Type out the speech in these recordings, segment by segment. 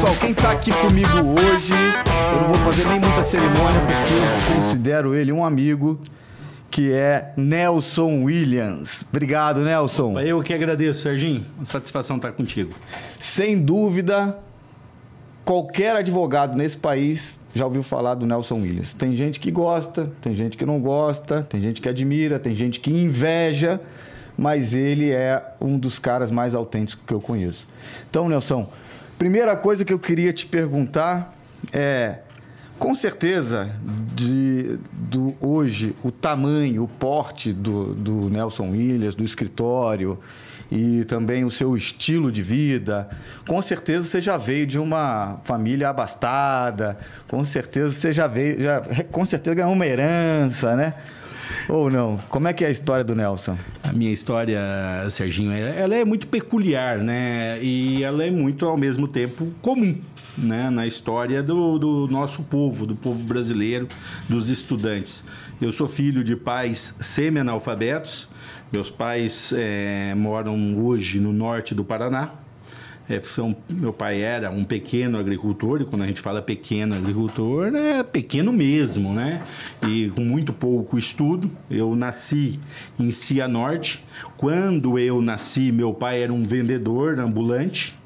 pessoal, quem tá aqui comigo hoje, eu não vou fazer nem muita cerimônia porque eu considero ele um amigo, que é Nelson Williams. Obrigado, Nelson. Eu que agradeço, Serginho. Satisfação estar contigo. Sem dúvida, qualquer advogado nesse país já ouviu falar do Nelson Williams. Tem gente que gosta, tem gente que não gosta, tem gente que admira, tem gente que inveja, mas ele é um dos caras mais autênticos que eu conheço. Então, Nelson, primeira coisa que eu queria te perguntar é, com certeza, de, do, hoje, o tamanho, o porte do, do Nelson Williams, do escritório e também o seu estilo de vida, com certeza você já veio de uma família abastada, com certeza você já veio, já, com certeza ganhou uma herança, né? Ou não? Como é que é a história do Nelson? A minha história, Serginho, ela é muito peculiar, né? E ela é muito, ao mesmo tempo, comum. Né, na história do, do nosso povo, do povo brasileiro, dos estudantes. Eu sou filho de pais semi-analfabetos. Meus pais é, moram hoje no norte do Paraná, é, são, meu pai era um pequeno agricultor, e quando a gente fala pequeno agricultor, é pequeno mesmo, né? E com muito pouco estudo. Eu nasci em Cianorte. Quando eu nasci, meu pai era um vendedor ambulante,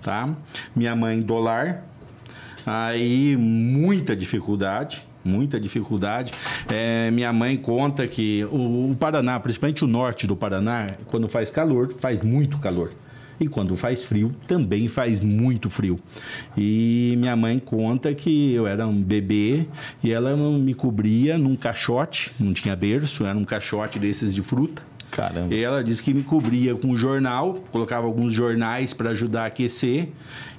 tá? Minha mãe, dólar. Aí, muita dificuldade muita dificuldade. É, minha mãe conta que o, o, Paraná, principalmente o norte do Paraná, quando faz calor, faz muito calor. E quando faz frio, também faz muito frio. E minha mãe conta que eu era um bebê e ela me cobria num caixote, não tinha berço, era um caixote desses de fruta. Caramba. E ela disse que me cobria com jornal, colocava alguns jornais para ajudar a aquecer.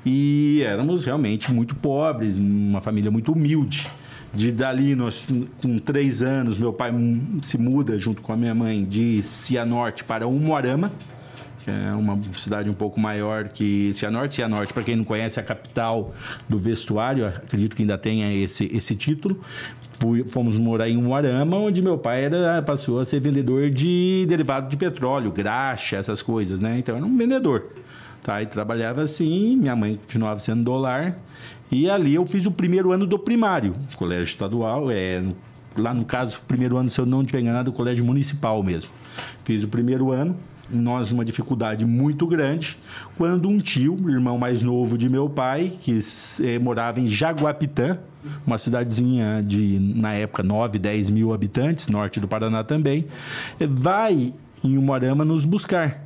E éramos realmente muito pobres, uma família muito humilde. De dali, nós, com três anos, meu pai se muda junto com a minha mãe de Cianorte para Umuarama que é uma cidade um pouco maior que Cianorte. Cianorte, para quem não conhece, é a capital do vestuário, acredito que ainda tenha esse, esse título. Fomos morar em Umuarama, onde meu pai era, passou a ser vendedor de derivado de petróleo, graxa, essas coisas, né? Então era um vendedor. Tá? E trabalhava assim, minha mãe continuava sendo dólar. E ali eu fiz o primeiro ano do primário, colégio estadual, é, lá no caso, primeiro ano, se eu não estiver enganado, o colégio municipal mesmo. Fiz o primeiro ano, nós uma dificuldade muito grande quando um tio, irmão mais novo de meu pai, que eh, morava em Jaguapitã, uma cidadezinha de, na época, 9, 10 mil habitantes, norte do Paraná também, eh, vai em Umorama nos buscar.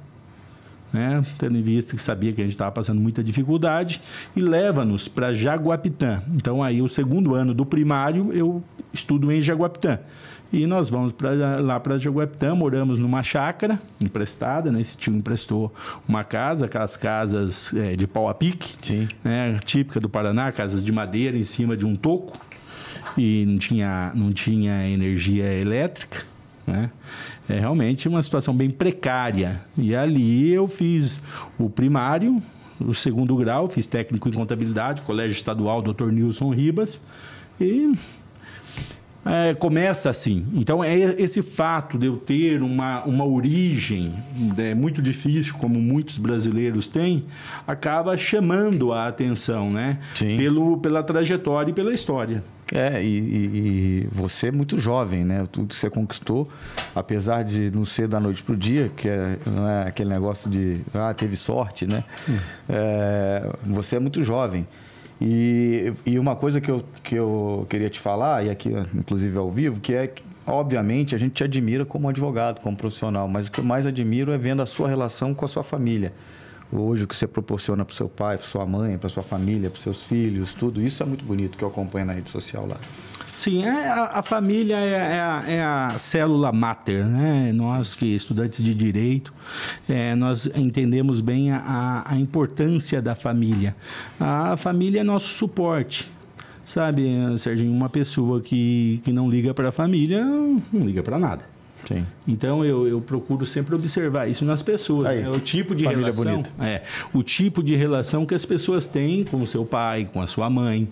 Né? Tendo em vista que sabia que a gente estava passando muita dificuldade, e leva-nos para Jaguapitã. Então, aí, o segundo ano do primário, eu estudo em Jaguapitã. E nós vamos pra, lá para Jaguapitã, moramos numa chácara emprestada, né? Esse tio emprestou uma casa, aquelas casas é, de pau a pique, Sim. Né? típica do Paraná, casas de madeira em cima de um toco. E não tinha, não tinha energia elétrica, né? É realmente uma situação bem precária. E ali eu fiz o primário, o segundo grau, fiz técnico em contabilidade, Colégio Estadual Dr. Nilson Ribas. E é, começa assim. Então, é esse fato de eu ter uma, uma origem é, muito difícil, como muitos brasileiros têm, acaba chamando a atenção, né? Sim. Pelo, pela trajetória e pela história. É, e, e, e, você é muito jovem, né? Tudo que você conquistou, apesar de não ser da noite para o dia, que é, não é aquele negócio de, ah, teve sorte, né? Hum. É, você é muito jovem. E, e uma coisa que eu, que eu queria te falar, e aqui inclusive ao vivo, que é que, obviamente, a gente te admira como advogado, como profissional, mas o que eu mais admiro é vendo a sua relação com a sua família. Hoje, o que você proporciona para seu pai, para sua mãe, para sua família, para seus filhos, tudo isso é muito bonito que eu acompanho na rede social lá. Sim, é, a, a, família é, é, a, é, a, célula mater, né? Nós que estudantes de direito, é, nós entendemos bem a, a importância da família. A família é nosso suporte. Sabe, Serginho, uma pessoa que, que não liga para a família, não liga para nada. Sim. Então eu, eu, procuro sempre observar isso nas pessoas. Aí, né? O tipo de relação. Bonita. É, o tipo de relação que as pessoas têm com o seu pai, com a sua mãe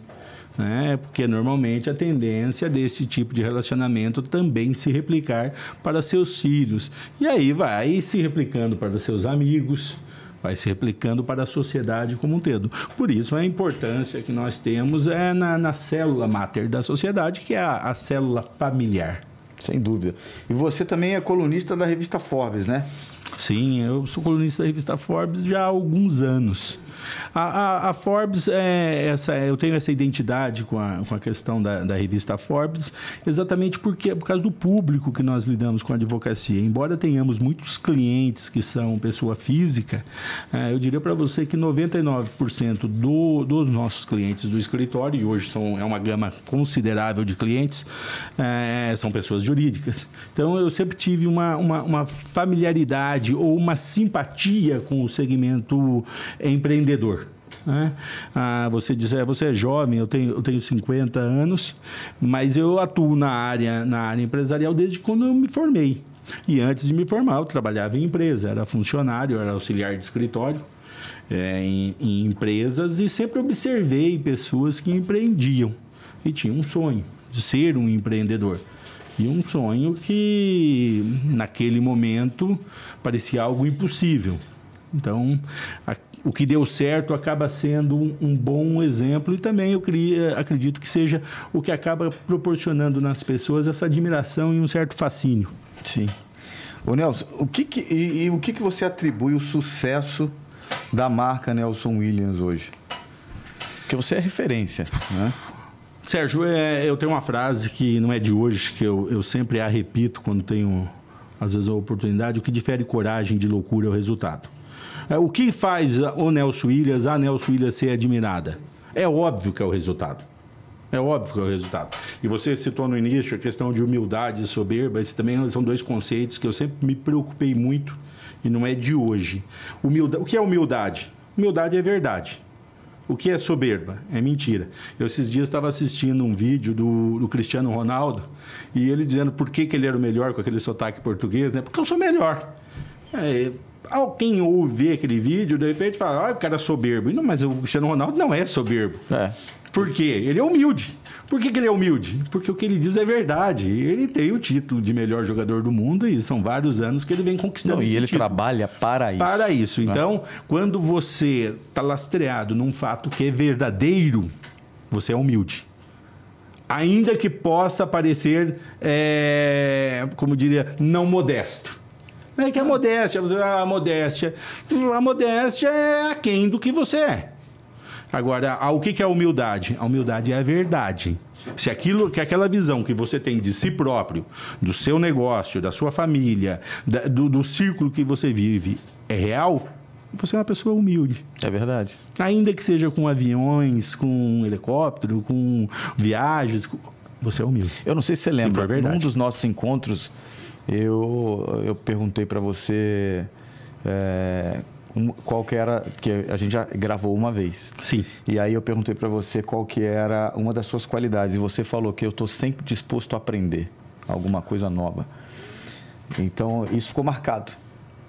né? porque normalmente a tendência desse tipo de relacionamento também se replicar para seus filhos. E aí vai se replicando para seus amigos, vai se replicando para a sociedade como um todo. Por isso, a importância que nós temos é na, na célula máter da sociedade, que é a, a célula familiar. Sem dúvida. E você também é colunista da revista Forbes, né? Sim, eu sou colunista da revista Forbes já há alguns anos. A, a, a, Forbes, é essa, eu tenho essa identidade com a, com a questão da, da revista Forbes, exatamente porque por causa do público que nós lidamos com a advocacia. Embora tenhamos muitos clientes que são pessoa física, é, eu diria para você que 99% do, dos nossos clientes do escritório, e hoje são, é uma gama considerável de clientes, é, são pessoas jurídicas. Então, eu sempre tive uma, uma, uma familiaridade ou uma simpatia com o segmento empreendedor empreendedor. Né? Ah, você diz, é, você é jovem, eu tenho, eu tenho 50 anos, mas eu atuo na área, na área empresarial desde quando eu me formei. E antes de me formar, eu trabalhava em empresa, era funcionário, era auxiliar de escritório é, em, em empresas e sempre observei pessoas que empreendiam e tinham um sonho de ser um empreendedor. E um sonho que, naquele momento, parecia algo impossível. Então, o que deu certo acaba sendo um, um bom exemplo e também eu queria, acredito que seja o que acaba proporcionando nas pessoas essa admiração e um certo fascínio. Sim. Ô Nelson, o que, que e, e, o que, que você atribui o sucesso da marca Nelson Williams hoje? Porque você é referência, né? Sérgio, é, eu tenho uma frase que não é de hoje, que eu, eu sempre a repito quando tenho, às vezes, a oportunidade. O que difere coragem de loucura é o resultado. É, o que faz o Nelson Williams, a Nelson Williams ser admirada? É óbvio que é o resultado. É óbvio que é o resultado. E você citou no início a questão de humildade e soberba. Esses também são dois conceitos que eu sempre me preocupei muito e não é de hoje. Humildade, o que é humildade? Humildade é verdade. O que é soberba? É mentira. Eu esses dias estava assistindo um vídeo do, do, Cristiano Ronaldo e ele dizendo por que, que ele era o melhor com aquele sotaque português, né? Porque eu sou melhor. É, quem ouve aquele vídeo, de repente fala, ah, o cara é soberbo. Não, mas o Cristiano Ronaldo não é soberbo. É. Por quê? Ele é humilde. Por que, que, ele é humilde? Porque o que ele diz é verdade. Ele tem o título de melhor jogador do mundo e são vários anos que ele vem conquistando. Não, e ele título. trabalha para isso. Para isso. Né? Então, quando você está lastreado num fato que é verdadeiro, você é humilde. Ainda que possa parecer, é, como diria, não modesto. É que a modéstia, a modéstia. A modéstia é aquém do que você é. Agora, o que é a humildade? A humildade é a verdade. Se aquilo, que aquela visão que você tem de si próprio, do seu negócio, da sua família, da, do, do círculo que você vive é real, você é uma pessoa humilde. É verdade. Ainda que seja com aviões, com helicóptero, com viagens, você é humilde. Eu não sei se você lembra, se num dos nossos encontros, eu, eu perguntei para você é, qual que era, porque a gente já gravou uma vez. Sim. E aí eu perguntei para você qual que era uma das suas qualidades e você falou que eu estou sempre disposto a aprender alguma coisa nova. Então isso ficou marcado.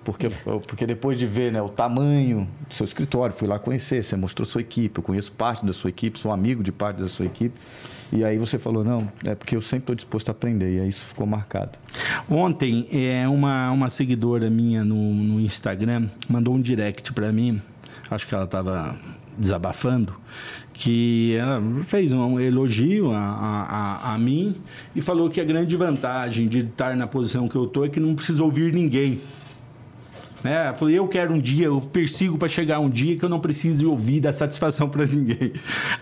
Porque, porque depois de ver né, o tamanho do seu escritório, fui lá conhecer, você mostrou sua equipe, eu conheço parte da sua equipe, sou amigo de parte da sua equipe. E aí você falou, não, é porque eu sempre estou disposto a aprender. E aí isso ficou marcado. Ontem, é, uma, uma seguidora minha no, no Instagram mandou um direct para mim. Acho que ela estava desabafando, que ela fez um elogio a, a, a, mim e falou que a grande vantagem de estar na posição que eu estou é que não precisa ouvir ninguém. Né? Eu falei, eu quero um dia, eu persigo para chegar um dia que eu não precise ouvir dar satisfação para ninguém.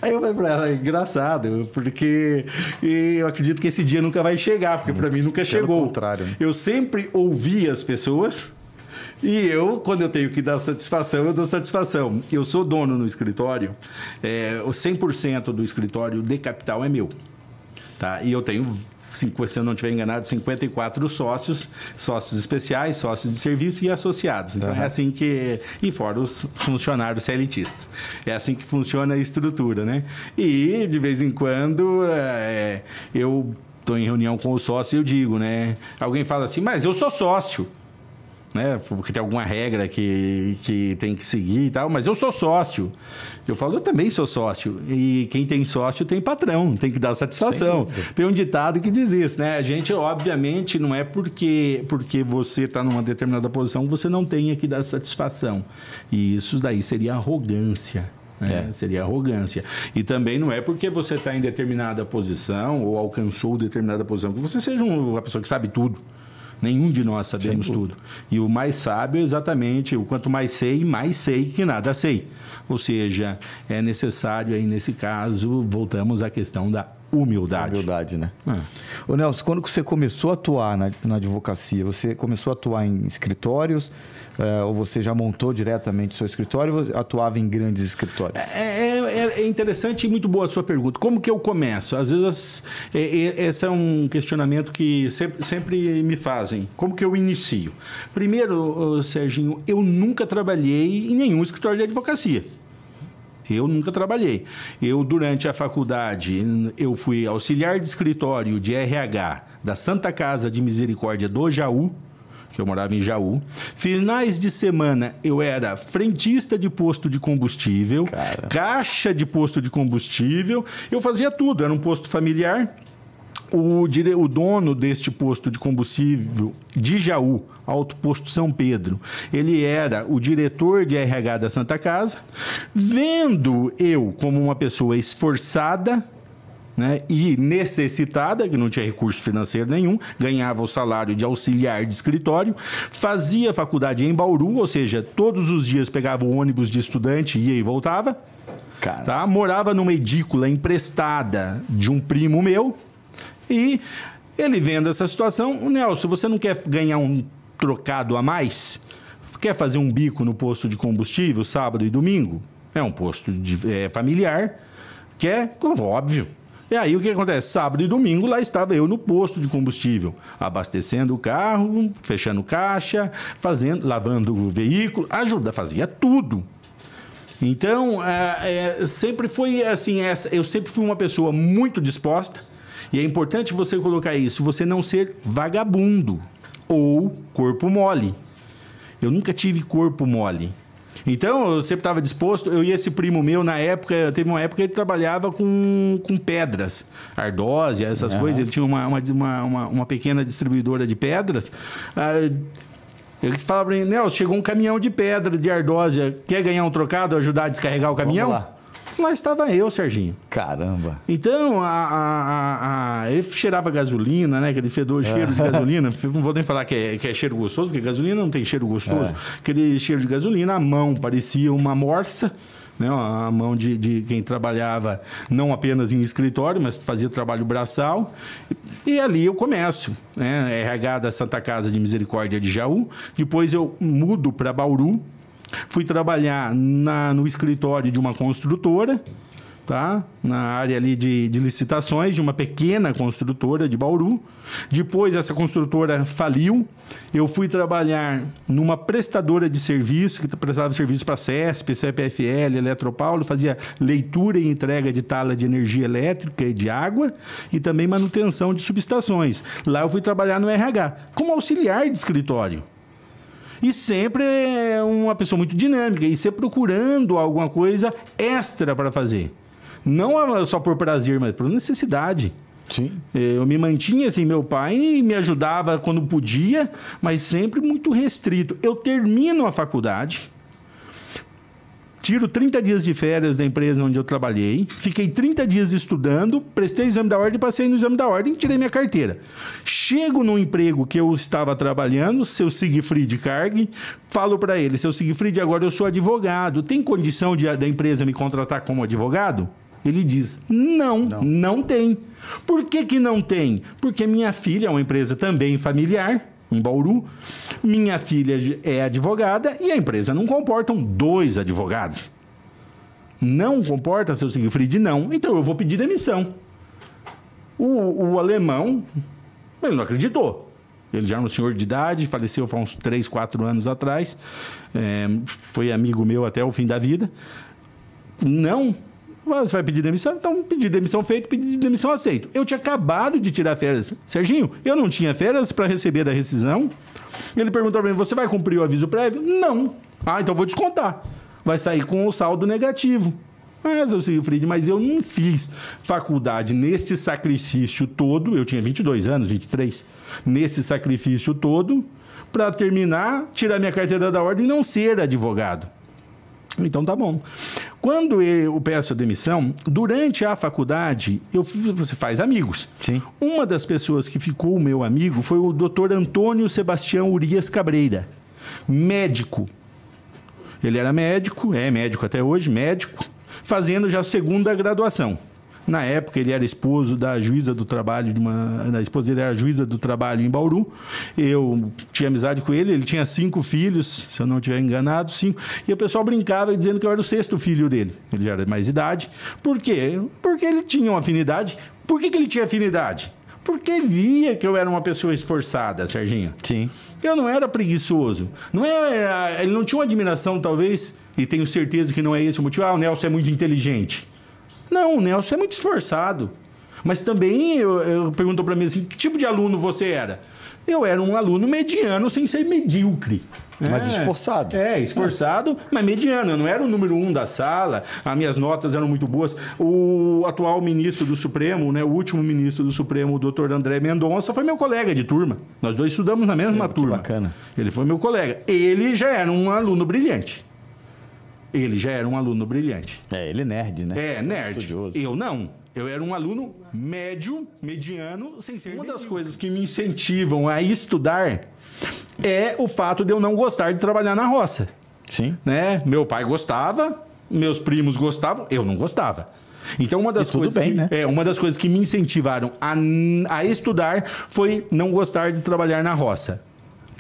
Aí eu falei para ela, é engraçado, porque eu acredito que esse dia nunca vai chegar, porque para mim nunca Pelo chegou. contrário. Eu sempre ouvi as pessoas, e eu, quando eu tenho que dar satisfação, eu dou satisfação. Eu sou dono no escritório, é, o 100% do escritório de capital é meu. Tá? E eu tenho se eu não estiver enganado, 54 sócios, sócios especiais, sócios de serviço e associados. Então uhum. é assim que. E fora os funcionários CLTistas. É assim que funciona a estrutura, né? E de vez em quando é, eu estou em reunião com o sócio e eu digo, né? Alguém fala assim, mas eu sou sócio. Né? Porque tem alguma regra que, que tem que seguir e tal, mas eu sou sócio. Eu falo, eu também sou sócio. E quem tem sócio tem patrão, tem que dar satisfação. Tem um ditado que diz isso, né? A gente, obviamente, não é porque, porque você está numa determinada posição que você não tenha que dar satisfação. E isso daí seria arrogância. Né? É. Seria arrogância. E também não é porque você está em determinada posição ou alcançou determinada posição que você seja uma pessoa que sabe tudo. Nenhum de nós sabemos tudo. E o mais sábio é exatamente o quanto mais sei, mais sei que nada sei. Ou seja, é necessário aí nesse caso, voltamos à questão da humildade. Humildade, né? É. Ô Nelson, quando você começou a atuar na, na advocacia, você começou a atuar em escritórios, é, ou você já montou diretamente seu escritório ou atuava em grandes escritórios? É, é, é, é interessante e muito boa a sua pergunta. Como que eu começo? Às vezes, é, é, esse é um questionamento que sempre, sempre, me fazem. Como que eu inicio? Primeiro, Serginho, eu nunca trabalhei em nenhum escritório de advocacia. Eu nunca trabalhei. Eu, durante a faculdade, eu fui auxiliar de escritório de RH da Santa Casa de Misericórdia do Jaú, que eu morava em Jaú. Finais de semana eu era frentista de posto de combustível, Cara. caixa de posto de combustível. Eu fazia tudo, era um posto familiar. O, dire... o dono deste posto de combustível de Jaú, Alto Posto São Pedro, ele era o diretor de RH da Santa Casa. Vendo eu como uma pessoa esforçada, né, e necessitada, que não tinha recurso financeiro nenhum, ganhava o salário de auxiliar de escritório, fazia faculdade em Bauru, ou seja, todos os dias pegava o ônibus de estudante, ia e voltava. Cara. Tá? Morava numa edícula emprestada de um primo meu e ele vendo essa situação, Nelson, você não quer ganhar um trocado a mais? Quer fazer um bico no posto de combustível sábado e domingo? É um posto de, é, familiar, quer, óbvio. E aí o que acontece? Sábado e domingo lá estava eu no posto de combustível, abastecendo o carro, fechando caixa, fazendo, lavando o veículo, ajuda, fazia tudo. Então, é, é, sempre foi assim, essa, eu sempre fui uma pessoa muito disposta, e é importante você colocar isso, você não ser vagabundo ou corpo mole. Eu nunca tive corpo mole. Então, eu sempre estava disposto. Eu e esse primo meu, na época, teve uma época que ele trabalhava com, com pedras, ardósia, essas coisas. Ele tinha uma, uma, uma, uma, pequena distribuidora de pedras. Ah, ele falava para mim, Nelson, chegou um caminhão de pedra de ardósia. Quer ganhar um trocado, ajudar a descarregar o caminhão? Vamos lá. Lá estava eu, Serginho. Caramba. Então, a, a, a, ele cheirava gasolina, né? Aquele fedor, é. cheiro de gasolina. Não vou nem falar que é, que é cheiro gostoso, porque gasolina não tem cheiro gostoso. É. Aquele cheiro de gasolina, a mão parecia uma morsa. Né, a mão de, de, quem trabalhava não apenas em escritório, mas fazia trabalho braçal. E ali eu começo, né, RH da Santa Casa de Misericórdia de Jaú. Depois eu mudo para Bauru, Fui trabalhar na, no escritório de uma construtora, tá? Na área ali de, de, licitações de uma pequena construtora de Bauru. Depois essa construtora faliu. Eu fui trabalhar numa prestadora de serviço que prestava serviço para CESP, CPFL, Eletropaulo, fazia leitura e entrega de tala de energia elétrica e de água e também manutenção de subestações. Lá eu fui trabalhar no RH como auxiliar de escritório. E sempre é uma pessoa muito dinâmica e sempre procurando alguma coisa extra para fazer. Não só por prazer, mas por necessidade. Sim. É, eu me mantinha assim, meu pai me ajudava quando podia, mas sempre muito restrito. Eu termino a faculdade, tiro 30 dias de férias da empresa onde eu trabalhei, fiquei 30 dias estudando, prestei o exame da ordem, passei no exame da ordem e tirei minha carteira. Chego no emprego que eu estava trabalhando, seu Siegfried Carg, falo para ele, seu Siegfried, agora eu sou advogado, tem condição de, da empresa me contratar como advogado? Ele diz, não, não, não tem. Por que, que não tem? Porque minha filha é uma empresa também familiar, em Bauru. Minha filha é advogada e a empresa não comportam dois advogados. Não comporta, seu Siegfried? Não. Então eu vou pedir demissão. O, o alemão, ele não acreditou. Ele já era um senhor de idade, faleceu há uns 3, 4 anos atrás. É, foi amigo meu até o fim da vida. Não, Você vai pedir demissão? Então, pedir demissão feito, pedir demissão aceito. Eu tinha acabado de tirar férias. Serginho, eu não tinha férias para receber da rescisão. Ele perguntou para mim: você vai cumprir o aviso prévio? Não. Ah, então vou descontar. Vai sair com o saldo negativo. Mas, eu sei, Fried, mas eu não fiz faculdade neste sacrifício todo. Eu tinha 22 anos, 23. Nesse sacrifício todo, para terminar, tirar minha carteira da ordem e não ser advogado. Então tá bom. Quando eu peço a demissão, durante a faculdade, eu, você faz amigos. Sim. Uma das pessoas que ficou meu amigo foi o Dr. Antônio Sebastião Urias Cabreira, médico. Ele era médico, é médico até hoje, médico, fazendo já a segunda graduação. Na época, ele era esposo da juíza do trabalho, de uma, da esposa dele era juíza do trabalho em Bauru. Eu tinha amizade com ele, ele tinha cinco filhos, se eu não estiver enganado, cinco. E o pessoal brincava dizendo que eu era o sexto filho dele. Ele já era de mais idade. Por quê? Porque ele tinha uma afinidade. Por que, que ele tinha afinidade? Porque via que eu era uma pessoa esforçada, Serginho. Sim. Eu não era preguiçoso. Não é, ele não tinha uma admiração, talvez, e tenho certeza que não é esse o motivo. Ah, o Nelson é muito inteligente. Não, o Nelson é muito esforçado. Mas também eu, eu perguntou para mim assim, que tipo de aluno você era? Eu era um aluno mediano sem ser medíocre. Mas É. esforçado. É, esforçado, mas mediano. Eu não era o número um da sala, as minhas notas eram muito boas. O atual ministro do Supremo, né, o último ministro do Supremo, o doutor André Mendonça, foi meu colega de turma. Nós dois estudamos na mesma Que turma. bacana. Ele foi meu colega. Ele já era um aluno brilhante. Ele já era um aluno brilhante. É, ele é nerd, né? É, nerd. Estudioso. Eu não. Eu era um aluno médio, mediano, sem ser. Uma das coisas que me incentivam a estudar é o fato de eu não gostar de trabalhar na roça. Sim. Né? Meu pai gostava, meus primos gostavam, eu não gostava. Então uma das tudo coisas bem, que, né? é uma das coisas que me incentivaram a, a estudar foi não gostar de trabalhar na roça.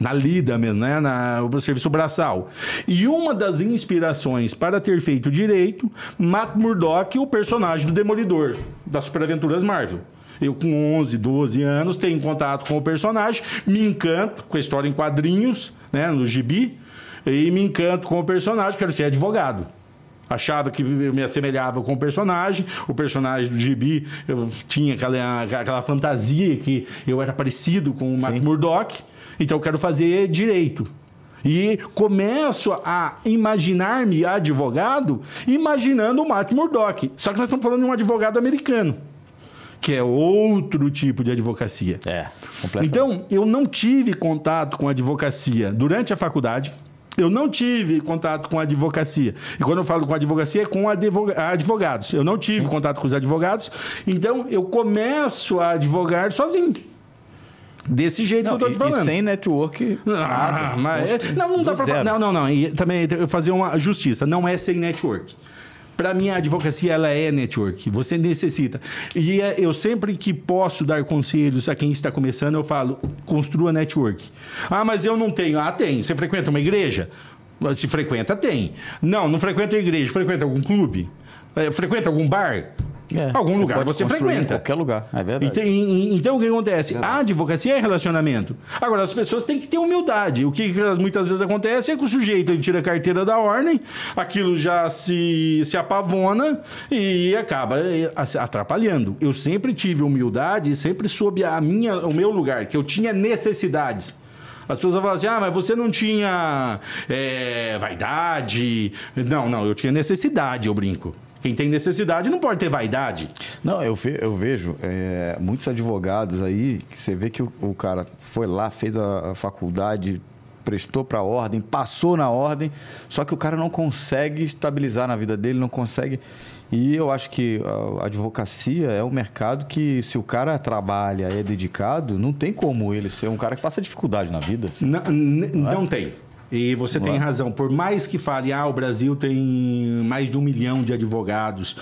Na lida mesmo, né? Na, o serviço braçal. E uma das inspirações para ter feito direito, Matt Murdock, o personagem do Demolidor, das Superaventuras Marvel. Eu, com 11, 12 anos, tenho contato com o personagem, me encanto com a história em quadrinhos, né? No gibi, e me encanto com o personagem, quero ser advogado. Achava que eu me assemelhava com o personagem. O personagem do Gibi, eu tinha aquela, aquela fantasia que eu era parecido com o Matt. Murdock. Então eu quero fazer direito. E começo a imaginar-me advogado, imaginando o Matt Murdock. Só que nós estamos falando de um advogado americano, que é outro tipo de advocacia. É. Então, eu não tive contato com advocacia durante a faculdade. Eu não tive contato com advocacia. E quando eu falo com advocacia, é com advoga- advogados. Eu não tive contato com os advogados. Então, eu começo a advogar sozinho. Desse jeito Não, que eu estou te falando. e sem network, Ah, nada. mas é- Constru- não, não dá pra zero. Não, não, não. E também fazer uma justiça. Não é sem network. Para mim, a advocacia ela é network. Você necessita. E é- eu sempre que posso dar conselhos a quem está começando, eu falo: construa network. Ah, mas eu não tenho. Ah, tem. Você frequenta uma igreja? Se frequenta, tem. Não, não frequenta a igreja. Frequenta algum clube? Eh, Frequenta algum bar? É, algum lugar você construir Em frequenta. qualquer lugar, é verdade. Então, e- então, o que acontece? A advocacia é relacionamento. Agora, as pessoas têm que ter humildade. O que muitas vezes acontece é que o sujeito ele tira a carteira da ordem, aquilo já se, se apavona e acaba eh, atrapalhando. Eu sempre tive humildade e sempre soube a minha, o meu lugar, que eu tinha necessidades. As pessoas falam assim, ah, mas você não tinha eh, vaidade. Não, não, eu tinha necessidade, eu brinco. Quem tem necessidade não pode ter vaidade. Não, eu, ve- eu vejo é, muitos advogados aí que você vê que o, o cara foi lá, fez a, a faculdade, prestou para a ordem, passou na ordem, só que o cara não consegue estabilizar na vida dele, não consegue. E eu acho que a advocacia é um mercado que, se o cara trabalha, é dedicado, não tem como ele ser um cara que passa dificuldade na vida. Não, n- não tem. E você tem razão. Por mais que fale, ah, o Brasil tem mais de um milhão de advogados,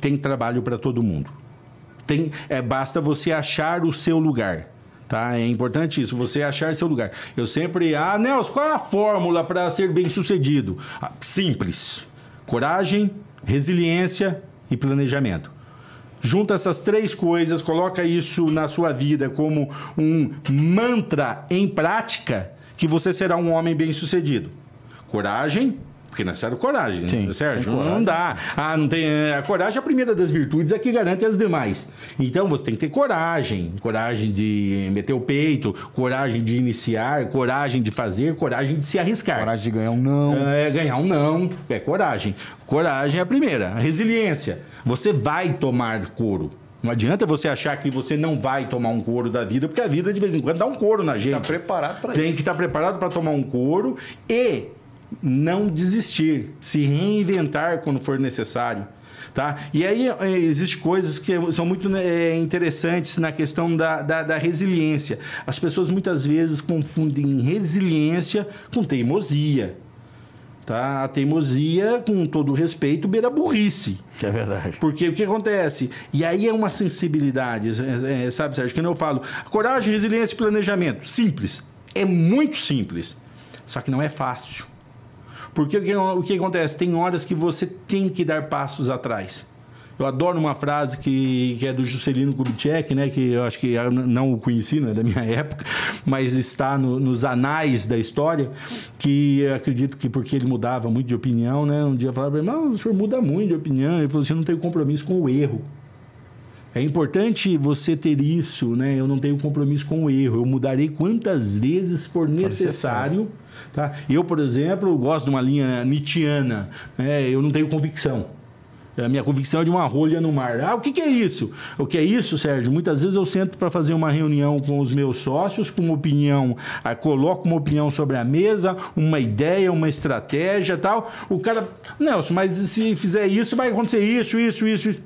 tem trabalho para todo mundo. Tem, é, basta você achar o seu lugar. Tá? É importante isso, você achar seu lugar. Eu sempre, ah, Nelson, qual é a fórmula para ser bem sucedido? Ah, simples: coragem, resiliência e planejamento. Junta essas três coisas, coloca isso na sua vida como um mantra em prática, que você será um homem bem-sucedido. Coragem, Porque é necessário coragem, Sim, né, Sérgio? sem Não, coragem. não dá. Ah, não tem. é, A coragem é a primeira das virtudes, é que garante as demais. Então você tem que ter coragem. Coragem de meter o peito, coragem de iniciar, coragem de fazer, coragem de se arriscar. Coragem de ganhar um não. É, ganhar um não, é coragem. Coragem é a primeira. A resiliência. Você vai tomar couro. Não adianta você achar que você não vai tomar um couro da vida, porque a vida de vez em quando dá um couro na gente. Tá preparado para Tem isso. que estar preparado para tomar um couro e não desistir, se reinventar quando for necessário. Tá? E aí eh, existem coisas que são muito né, interessantes na questão da, da, da resiliência. As pessoas muitas vezes confundem resiliência com teimosia. Tá? A teimosia, com todo o respeito, beira a burrice. É verdade. Porque o que acontece? E aí é uma sensibilidade, é, é, sabe, Sérgio? Que eu falo. Coragem, resiliência e planejamento. Simples. É muito simples. Só que não é fácil. Porque o que, o que acontece? Tem horas que você tem que dar passos atrás. Eu adoro uma frase que, que é do Juscelino Kubitschek, né? Que eu acho que eu não o conheci, não é da minha época, mas está no- nos anais da história, que eu acredito que porque ele mudava muito de opinião, né? Um dia falava para ele, mas o senhor muda muito de opinião. Ele falou assim, eu não tenho compromisso com o erro. É importante você ter isso, né? Eu não tenho compromisso com o erro. Eu mudarei quantas vezes for necessário. Tá? Eu, por exemplo, gosto de uma linha nietzschiana. Né? Eu não tenho convicção. A minha convicção é de uma rolha no mar. Ah, o que, que é isso? O que é isso, Sérgio? Muitas vezes eu sento para fazer uma reunião com os meus sócios, com uma opinião, ah, coloco uma opinião sobre a mesa, uma ideia, uma estratégia tal. O cara, Nelson, mas se fizer isso, vai acontecer isso, isso, isso. isso.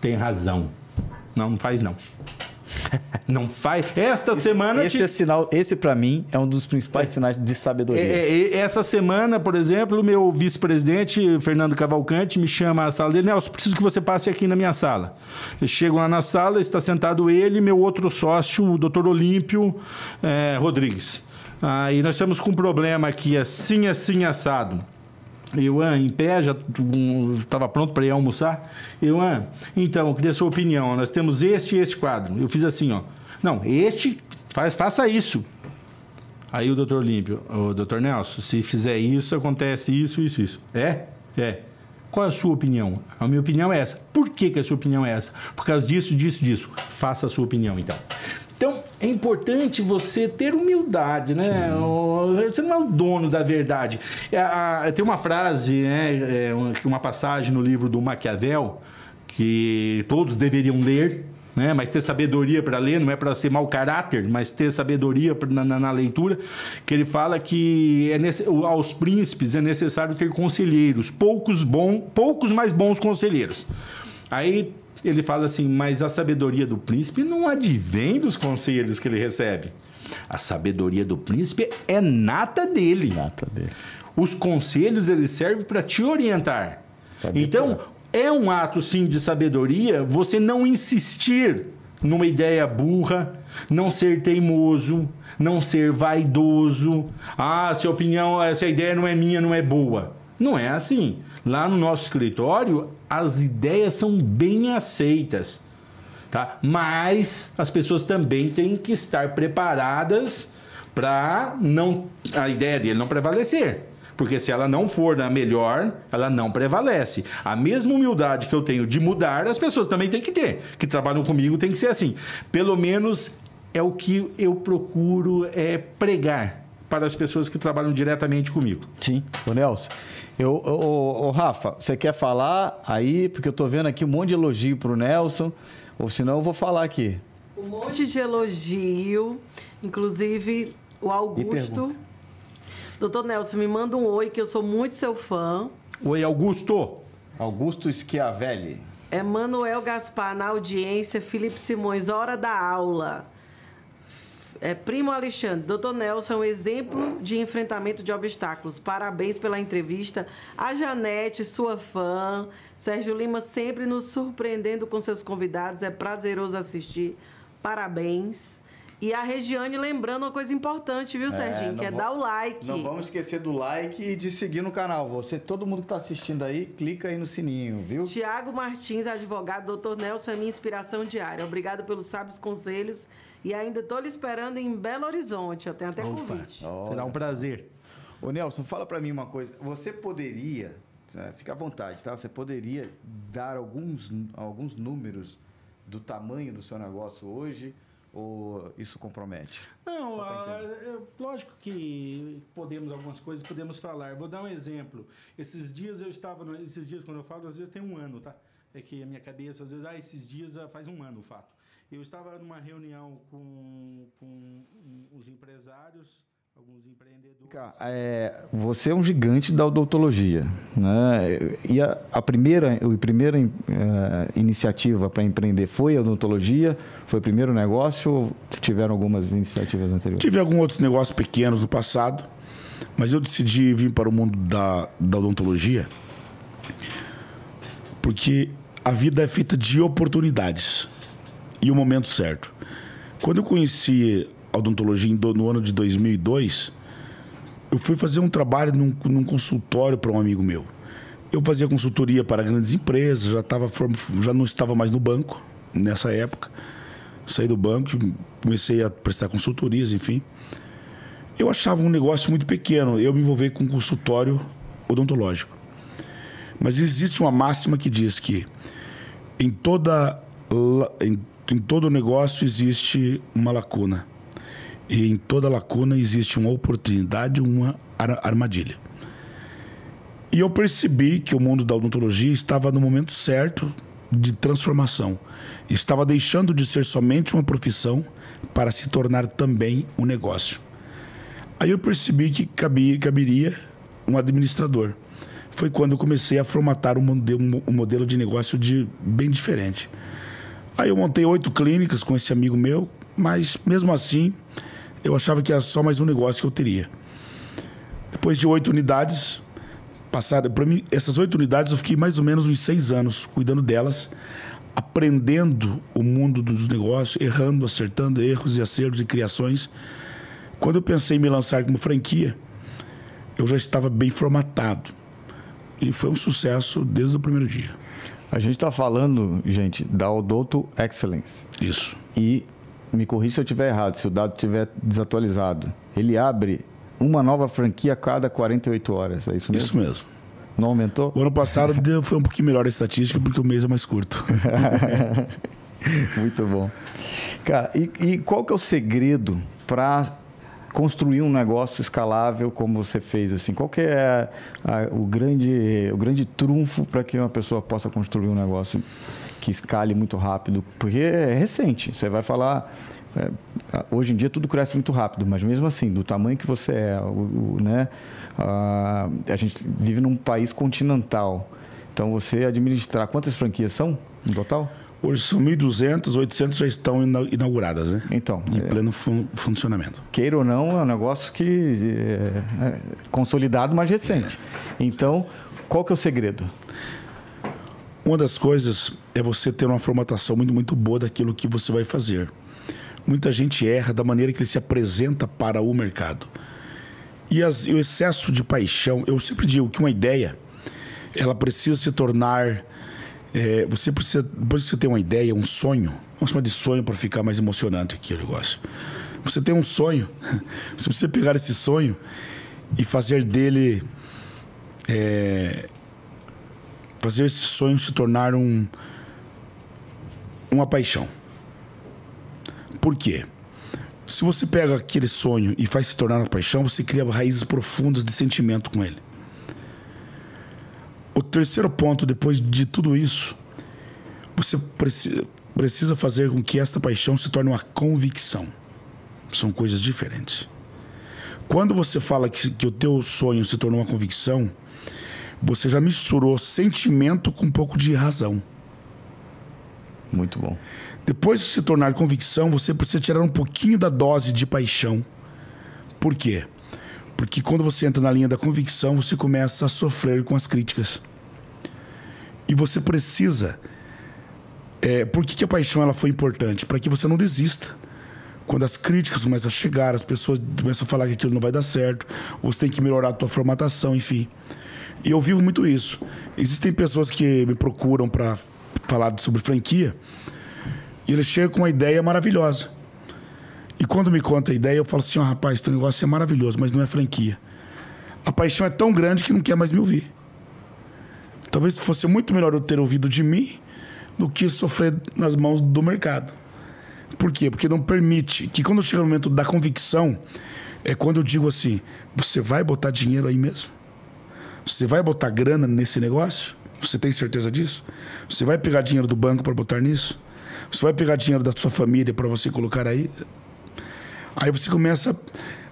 Tem razão. Não, não faz não. Não faz. Esta semana. Esse te- é sinal, esse para mim é um dos principais sinais de sabedoria. é, é, essa semana, por exemplo, o meu vice-presidente, Fernando Cavalcante, me chama à sala dele. Nelson, preciso que você passe aqui na minha sala. Eu chego lá na sala, está sentado ele e meu outro sócio, o doutor Olímpio eh, Rodrigues. Aí nós estamos com um problema aqui, assim, assim, assado. Ah, em pé, já estava pronto para ir almoçar. Ah, então, eu queria a sua opinião. Nós temos este e este quadro. Eu fiz assim, ó. Não, este, faz, faça isso. Aí o doutor Olímpio, o doutor Nelson, se fizer isso, acontece isso, isso, isso. É? É. Qual é a sua opinião? A minha opinião é essa. Por que, que a sua opinião é essa? Por causa disso, disso, disso. Faça a sua opinião, então. Então, é importante você ter humildade, né? O- Você não é o dono da verdade. É, Tem uma frase, né? é, uma- passagem no livro do Maquiavel, que todos deveriam ler, né? mas ter sabedoria para ler, não é para ser mau caráter, mas ter sabedoria na, na- na leitura, que ele fala que é nesse- aos príncipes é necessário ter conselheiros, poucos, bom, poucos mais bons conselheiros. Aí ele fala assim, mas a sabedoria do príncipe não advém dos conselhos que ele recebe. A sabedoria do príncipe é nata dele. Nata dele. Os conselhos eles servem para te orientar. Pra então, depurar. é um ato sim de sabedoria você não insistir numa ideia burra, não ser teimoso, não ser vaidoso. Ah, se a opinião, se a ideia não é minha, não é boa. Não é assim. Lá no nosso escritório, as ideias são bem aceitas tá? Mas as pessoas também têm que estar preparadas para não a ideia dele não prevalecer. Porque se ela não for na melhor, ela não prevalece. A mesma humildade que eu tenho de mudar, as pessoas também têm que ter. Que trabalham comigo tem que ser assim. Pelo menos é o que eu procuro é pregar para as pessoas que trabalham diretamente comigo. Sim. Ô, Nelson, eu, ô, ô, Rafa, você quer falar aí? Porque eu tô vendo aqui um monte de elogio pro Nelson, ou senão eu vou falar aqui. Um monte de elogio, inclusive o Augusto. Doutor Nelson, me manda um oi, que eu sou muito seu fã. Oi, Augusto. Augusto Schiavelli. Emanuel Gaspar na audiência, Felipe Simões, hora da aula. É, Primo Alexandre, Doutor Nelson é um exemplo de enfrentamento de obstáculos. Parabéns pela entrevista. A Janete, sua fã. Sérgio Lima sempre nos surpreendendo com seus convidados. É prazeroso assistir. Parabéns. E a Regiane lembrando uma coisa importante, viu, Serginho? não Que é vou- dar o like. Não vamos esquecer do like e de seguir no canal. Você, todo mundo que está assistindo aí, clica aí no sininho, viu? Tiago Martins, advogado, doutor Nelson é minha inspiração diária. Obrigado pelos sábios conselhos e ainda estou lhe esperando em Belo Horizonte. Eu tenho até convite. Será um prazer. Ô Nelson, fala para mim uma coisa. Você poderia, né, fica à vontade, tá? Você poderia dar alguns, alguns números do tamanho do seu negócio hoje? Ou isso compromete? Não, a, é, lógico que podemos algumas coisas, podemos falar. Vou dar um exemplo. Esses dias eu estava, no, esses dias quando eu falo, às vezes tem um ano, tá? É que a minha cabeça, às vezes, ah, esses dias ah, faz um ano o fato. Eu estava numa reunião com, com os empresários alguns empreendedores. É, você é um gigante da odontologia, né? E a, a primeira, a primeira uh, iniciativa para empreender foi a odontologia? Foi o primeiro negócio ou tiveram algumas iniciativas anteriores? Tive alguns outros negócios pequenos no passado, mas eu decidi vir para o mundo da, da odontologia porque a vida é feita de oportunidades e o momento certo. Quando eu conheci odontologia no ano de 2002, eu fui fazer um trabalho num, num consultório para um amigo meu. Eu fazia consultoria para grandes empresas, já, tava, já não estava mais no banco nessa época. Saí do banco, comecei a prestar consultorias, enfim. Eu achava um negócio muito pequeno, eu me envolver com consultório odontológico. Mas existe uma máxima que diz que em toda em, em todo negócio existe uma lacuna. E em toda lacuna existe uma oportunidade, uma armadilha. E eu percebi que o mundo da odontologia estava no momento certo de transformação. Estava deixando de ser somente uma profissão para se tornar também um negócio. Aí eu percebi que cabia, caberia um administrador. Foi quando eu comecei a formatar um modelo, um modelo de negócio de, bem diferente. Aí eu montei oito clínicas com esse amigo meu, mas mesmo assim eu achava que era só mais um negócio que eu teria. Depois de oito unidades, passaram para mim essas oito unidades eu fiquei mais ou menos uns seis anos cuidando delas, aprendendo o mundo dos negócios, errando, acertando erros e acertos e criações. Quando eu pensei em me lançar como franquia, eu já estava bem formatado e foi um sucesso desde o primeiro dia. A gente está falando, gente, da Odonto Excellence. Isso. E me corrija se eu estiver errado, se o dado estiver desatualizado. Ele abre uma nova franquia a cada 48 horas, é isso mesmo? Isso mesmo. Não aumentou? O ano passado foi um pouquinho melhor a estatística porque o mês é mais curto. Muito bom. Cara, e, e qual que é o segredo para construir um negócio escalável como você fez assim qual que é a, a, o grande o grande trunfo para que uma pessoa possa construir um negócio que escale muito rápido porque é recente você vai falar é, hoje em dia tudo cresce muito rápido mas mesmo assim do tamanho que você é o, o né a, a gente vive num país continental então você administrar quantas franquias são no total Hoje são 1.200, 800 já estão inauguradas, né? Então. Em é, pleno fun funcionamento. Queira ou não, é um negócio que é, é consolidado, mas recente. Então, qual que é o segredo? Uma das coisas é você ter uma formatação muito, muito boa daquilo que você vai fazer. Muita gente erra da maneira que ele se apresenta para o mercado. E, as, e o excesso de paixão, eu sempre digo que uma ideia, ela precisa se tornar é, você precisa, depois que você tem uma ideia, um sonho, vamos chamar de sonho para ficar mais emocionante aqui o negócio. Você tem um sonho, você precisa pegar esse sonho e fazer dele. É, fazer esse sonho se tornar um, uma paixão. Por quê? Se você pega aquele sonho e faz se tornar uma paixão, você cria raízes profundas de sentimento com ele. O terceiro ponto, depois de tudo isso, você precisa, precisa fazer com que esta paixão se torne uma convicção. São coisas diferentes. Quando você fala que, que o teu sonho se tornou uma convicção, você já misturou sentimento com um pouco de razão. Muito bom. Depois que se tornar convicção, você precisa tirar um pouquinho da dose de paixão. Por quê? Porque quando você entra na linha da convicção, você começa a sofrer com as críticas. E você precisa. É, por que, que a paixão ela foi importante? Para que você não desista. Quando as críticas começam a chegar, as pessoas começam a falar que aquilo não vai dar certo, você tem que melhorar a tua formatação, enfim. E eu vivo muito isso. Existem pessoas que me procuram para falar sobre franquia e eles chegam com uma ideia maravilhosa. E quando me conta a ideia, eu falo assim: oh, rapaz, teu negócio é maravilhoso, mas não é franquia. a paixão é tão grande que não quer mais me ouvir. Talvez fosse muito melhor eu ter ouvido de mim do que sofrer nas mãos do mercado. Por quê? Porque não permite que quando chega o momento da convicção, é quando eu digo assim: você vai botar dinheiro aí mesmo? Você vai botar grana nesse negócio? Você tem certeza disso? Você vai pegar dinheiro do banco para botar nisso? Você vai pegar dinheiro da sua família para você colocar aí? Aí você começa.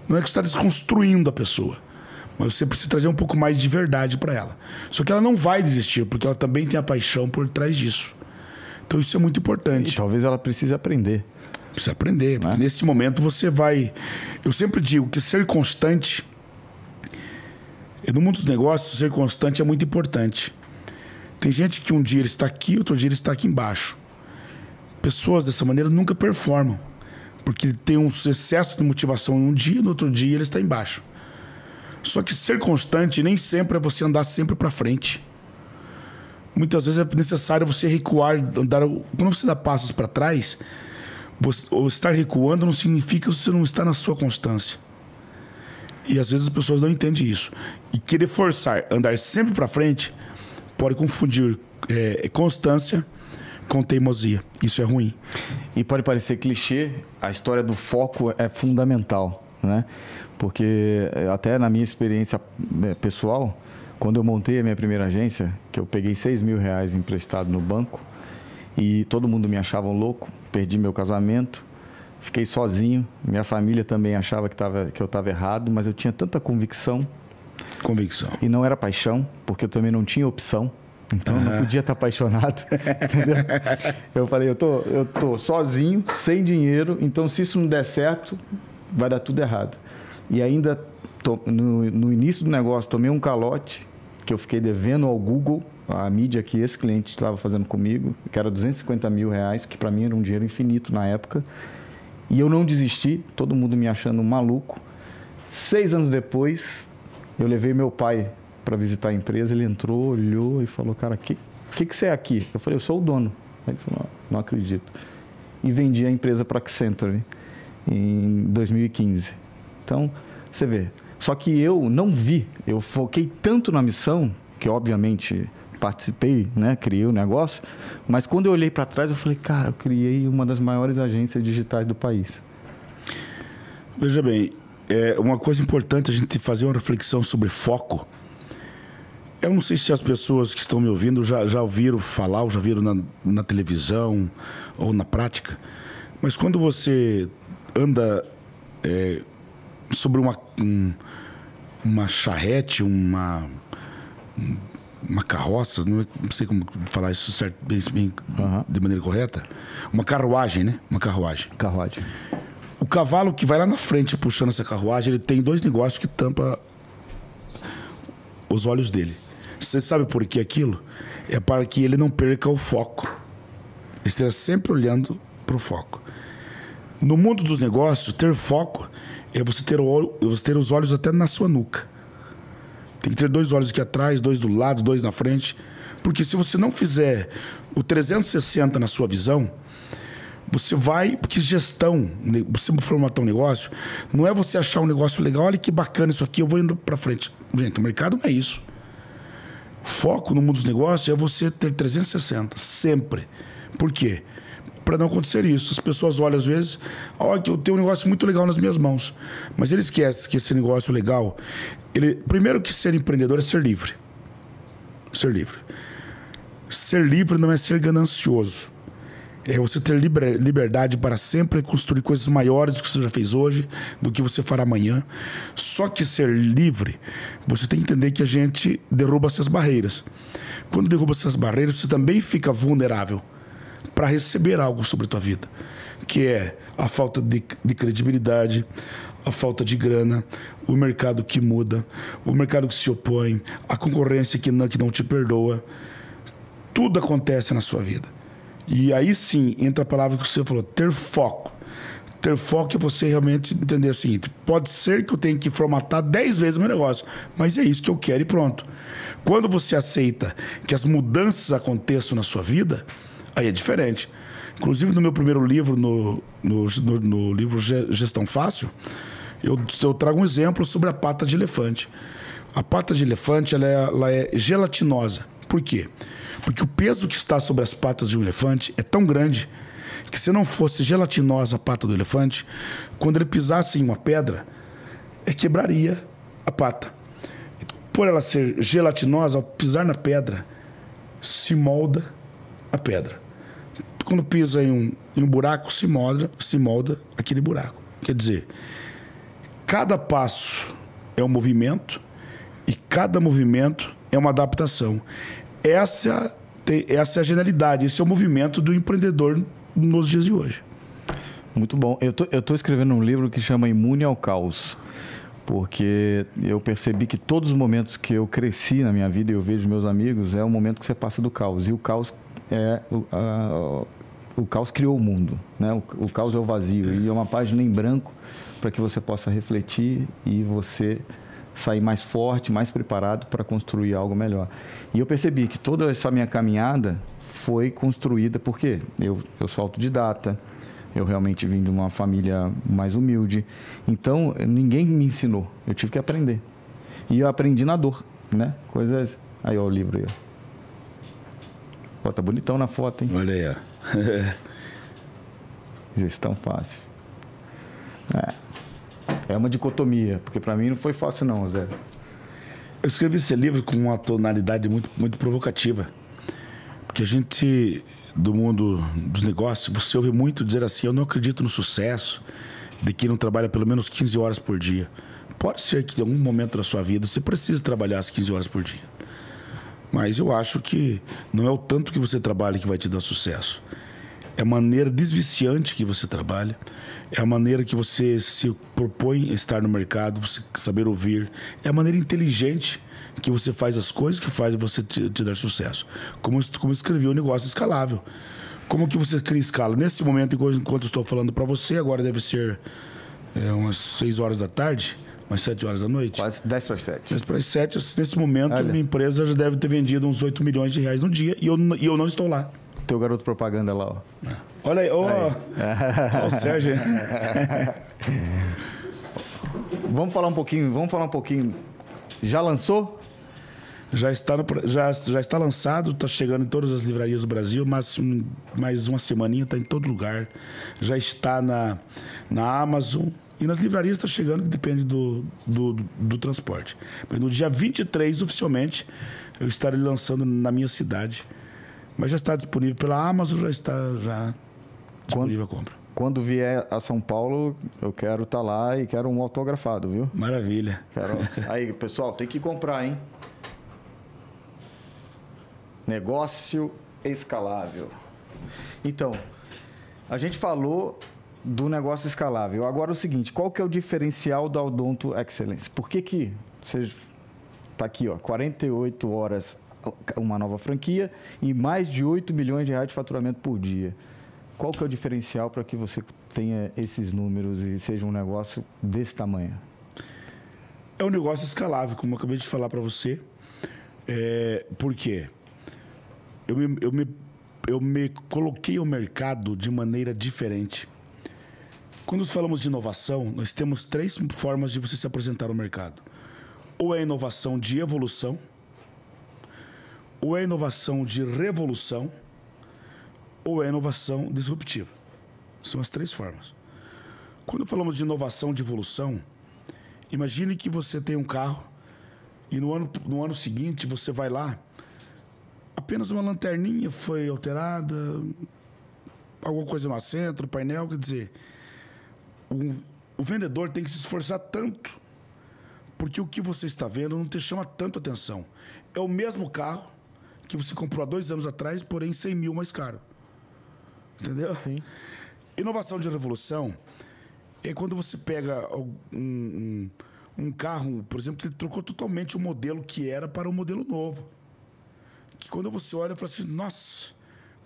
Não é que você está desconstruindo a pessoa, mas você precisa trazer um pouco mais de verdade para ela. Só que ela não vai desistir, porque ela também tem a paixão por trás disso. Então isso é muito importante. E talvez ela precise aprender. Precisa aprender. Né? Nesse momento você vai. Eu sempre digo que ser constante. No mundo dos negócios, ser constante é muito importante. Tem gente que um dia ele está aqui, outro dia ele está aqui embaixo. Pessoas dessa maneira nunca performam. Porque tem um excesso de motivação em um dia, no outro dia ele está embaixo. Só que ser constante nem sempre é você andar sempre para frente. Muitas vezes é necessário você recuar, andar. Quando você dá passos para trás, você, ou estar recuando não significa que você não está na sua constância. E às vezes as pessoas não entendem isso. E querer forçar, andar sempre para frente, pode confundir é, constância com teimosia. Isso é ruim. E pode parecer clichê, a história do foco é fundamental, né? Porque é, até na minha experiência é, pessoal, quando eu montei a minha primeira agência, que eu peguei 6 mil reais emprestado no banco e todo mundo me achava louco, perdi meu casamento, fiquei sozinho, minha família também achava que, tava, que eu estava errado, mas eu tinha tanta convicção. Convicção. E não era paixão, porque eu também não tinha opção. Então eu não podia estar apaixonado, entendeu? Eu falei, eu tô, eu tô sozinho, sem dinheiro, então se isso não der certo, vai dar tudo errado. E ainda to, no, no início do negócio tomei um calote que eu fiquei devendo ao Google, a mídia que esse cliente estava fazendo comigo, que era 250 mil reais, que para mim era um dinheiro infinito na época. E eu não desisti, todo mundo me achando maluco. Seis anos depois, eu levei meu pai para visitar a empresa, ele entrou, olhou e falou, cara, o que, que, que você é aqui? Eu falei, eu sou o dono. Ele falou, não acredito. E vendi a empresa para a Accenture em 2015. Então, você vê. Só que eu não vi, eu foquei tanto na missão, que obviamente participei, né, criei o negócio, mas quando eu olhei para trás, eu falei, cara, eu criei uma das maiores agências digitais do país. Veja bem, é uma coisa importante a gente fazer uma reflexão sobre foco. Eu não sei se as pessoas que estão me ouvindo já, já ouviram falar, ou já viram na, na televisão ou na prática, mas quando você anda é, sobre uma, um, uma charrete, uma, uma carroça, não, é, não, sei como falar isso certo, bem, bem uhum. de maneira correta. Uma carruagem, né? Uma carruagem. Carruagem. O cavalo que vai lá na frente puxando essa carruagem, ele tem dois negócios que tampa os olhos dele. Você sabe por que aquilo? É para que ele não perca o foco. Esteja sempre olhando para o foco. No mundo dos negócios, ter foco é você ter, o, você ter os olhos até na sua nuca. Tem que ter dois olhos aqui atrás, dois do lado, dois na frente. Porque se você não fizer o 360 na sua visão, você vai. Porque gestão, você formatar um negócio, não é você achar um negócio legal, olha que bacana isso aqui, eu vou indo para frente. Gente, o mercado não é isso. Foco no mundo dos negócios é você ter 360, sempre. Por quê? para não acontecer isso. As pessoas olham às vezes, olha que eu tenho um negócio muito legal nas minhas mãos, mas ele esquece que esse negócio legal, ele primeiro que ser empreendedor é ser livre. Ser livre. Ser livre não é ser ganancioso. É você ter liberdade para sempre construir coisas maiores do que você já fez hoje, do que você fará amanhã. Só que ser livre, você tem que entender que a gente derruba essas barreiras. Quando derruba essas barreiras, você também fica vulnerável para receber algo sobre a tua vida, que é a falta de, de credibilidade, a falta de grana, o mercado que muda, o mercado que se opõe, a concorrência que não, que não te perdoa. Tudo acontece na sua vida. E aí sim entra a palavra que você falou, ter foco. Ter foco é você realmente entender o seguinte: pode ser que eu tenha que formatar 10 vezes o meu negócio, mas é isso que eu quero e pronto. Quando você aceita que as mudanças aconteçam na sua vida, Aí é diferente. Inclusive, no meu primeiro livro, no, no, no, no livro Gestão Fácil, eu, eu trago um exemplo sobre a pata de elefante. A pata de elefante ela é, ela é gelatinosa. Por quê? Porque o peso que está sobre as patas de um elefante é tão grande que se não fosse gelatinosa a pata do elefante, quando ele pisasse em uma pedra, é quebraria a pata. Por ela ser gelatinosa, ao pisar na pedra, se molda a pedra. Quando pisa em um, em um buraco, se molda, se molda aquele buraco. Quer dizer, cada passo é um movimento e cada movimento é uma adaptação. Essa, essa é a genialidade, esse é o movimento do empreendedor nos dias de hoje. Muito bom. Eu tô, tô escrevendo um livro que chama Imune ao Caos, porque eu percebi que todos os momentos que eu cresci na minha vida e eu vejo meus amigos é o momento que você passa do caos. E o caos é o, a, o caos criou o mundo, né? O, o caos é o vazio e é uma página em branco para que você possa refletir e você sair mais forte, mais preparado para construir algo melhor. E eu percebi que toda essa minha caminhada foi construída porque eu, eu sou autodidata, eu realmente vim de uma família mais humilde. Então, ninguém me ensinou, eu tive que aprender. E eu aprendi na dor, né? Coisas. Aí, ó, o livro aí, ó. Pô, tá bonitão na foto, hein? Olha aí, ó. Gestão fácil. É. É uma dicotomia, porque para mim não foi fácil não, Zé. Eu escrevi esse livro com uma tonalidade muito, muito provocativa. Porque a gente, do mundo dos negócios, você ouve muito dizer assim: eu não acredito no sucesso de quem não trabalha pelo menos 15 horas por dia. Pode ser que em algum momento da sua vida você precise trabalhar as 15 horas por dia. Mas eu acho que não é o tanto que você trabalha que vai te dar sucesso. É a maneira desviciante que você trabalha, é a maneira que você se propõe a estar no mercado, você saber ouvir, é a maneira inteligente que você faz as coisas que faz você te, te dar sucesso. Como, como escrevi o negócio escalável. Como que você cria escala? Nesse momento, enquanto estou falando para você, agora deve ser é, umas 6 horas da tarde, umas 7 horas da noite. Quase 10 para 7. 10 para 7. Nesse momento, Olha. minha empresa já deve ter vendido uns 8 milhões de reais no dia e eu, e eu não estou lá. Teu garoto propaganda lá, ó. Olha aí, ó. Oh, o Sérgio. vamos falar um pouquinho, vamos falar um pouquinho. Já lançou? Já está, no, já, já está lançado, está chegando em todas as livrarias do Brasil, mas mais uma semaninha está em todo lugar. Já está na, na Amazon e nas livrarias está chegando, que depende do, do, do, do transporte. Mas no dia 23, oficialmente, eu estarei lançando na minha cidade. Mas já está disponível pela Amazon, já está já disponível quando, a compra. Quando vier a São Paulo, eu quero estar tá lá e quero um autografado, viu? Maravilha. Quero... Aí, pessoal, tem que comprar, hein? Negócio escalável. Então, a gente falou do negócio escalável. Agora o seguinte, qual que é o diferencial da Odonto Excellence? Por que que você está aqui, ó, 48 horas uma nova franquia e mais de 8 milhões de reais de faturamento por dia? Qual que é o diferencial para que você tenha esses números e seja um negócio desse tamanho? É um negócio escalável, como eu acabei de falar para você. É, por quê? eu me, eu, me, eu me coloquei ao mercado de maneira diferente. Quando falamos de inovação, nós temos três formas de você se apresentar ao mercado. Ou é inovação de evolução, ou é inovação de revolução, ou é inovação disruptiva. São as três formas. Quando falamos de inovação de evolução, imagine que você tem um carro e no ano, no ano seguinte você vai lá apenas uma lanterninha foi alterada, alguma coisa no assento, painel, quer dizer, o, o vendedor tem que se esforçar tanto, porque o que você está vendo não te chama tanto atenção. É o mesmo carro que você comprou há dois anos atrás, porém 100 mil mais caro. Entendeu? Sim. Inovação de revolução é quando você pega um, um, um carro, por exemplo, que trocou totalmente o modelo que era para um modelo novo que quando você olha, eu falo assim, nossa,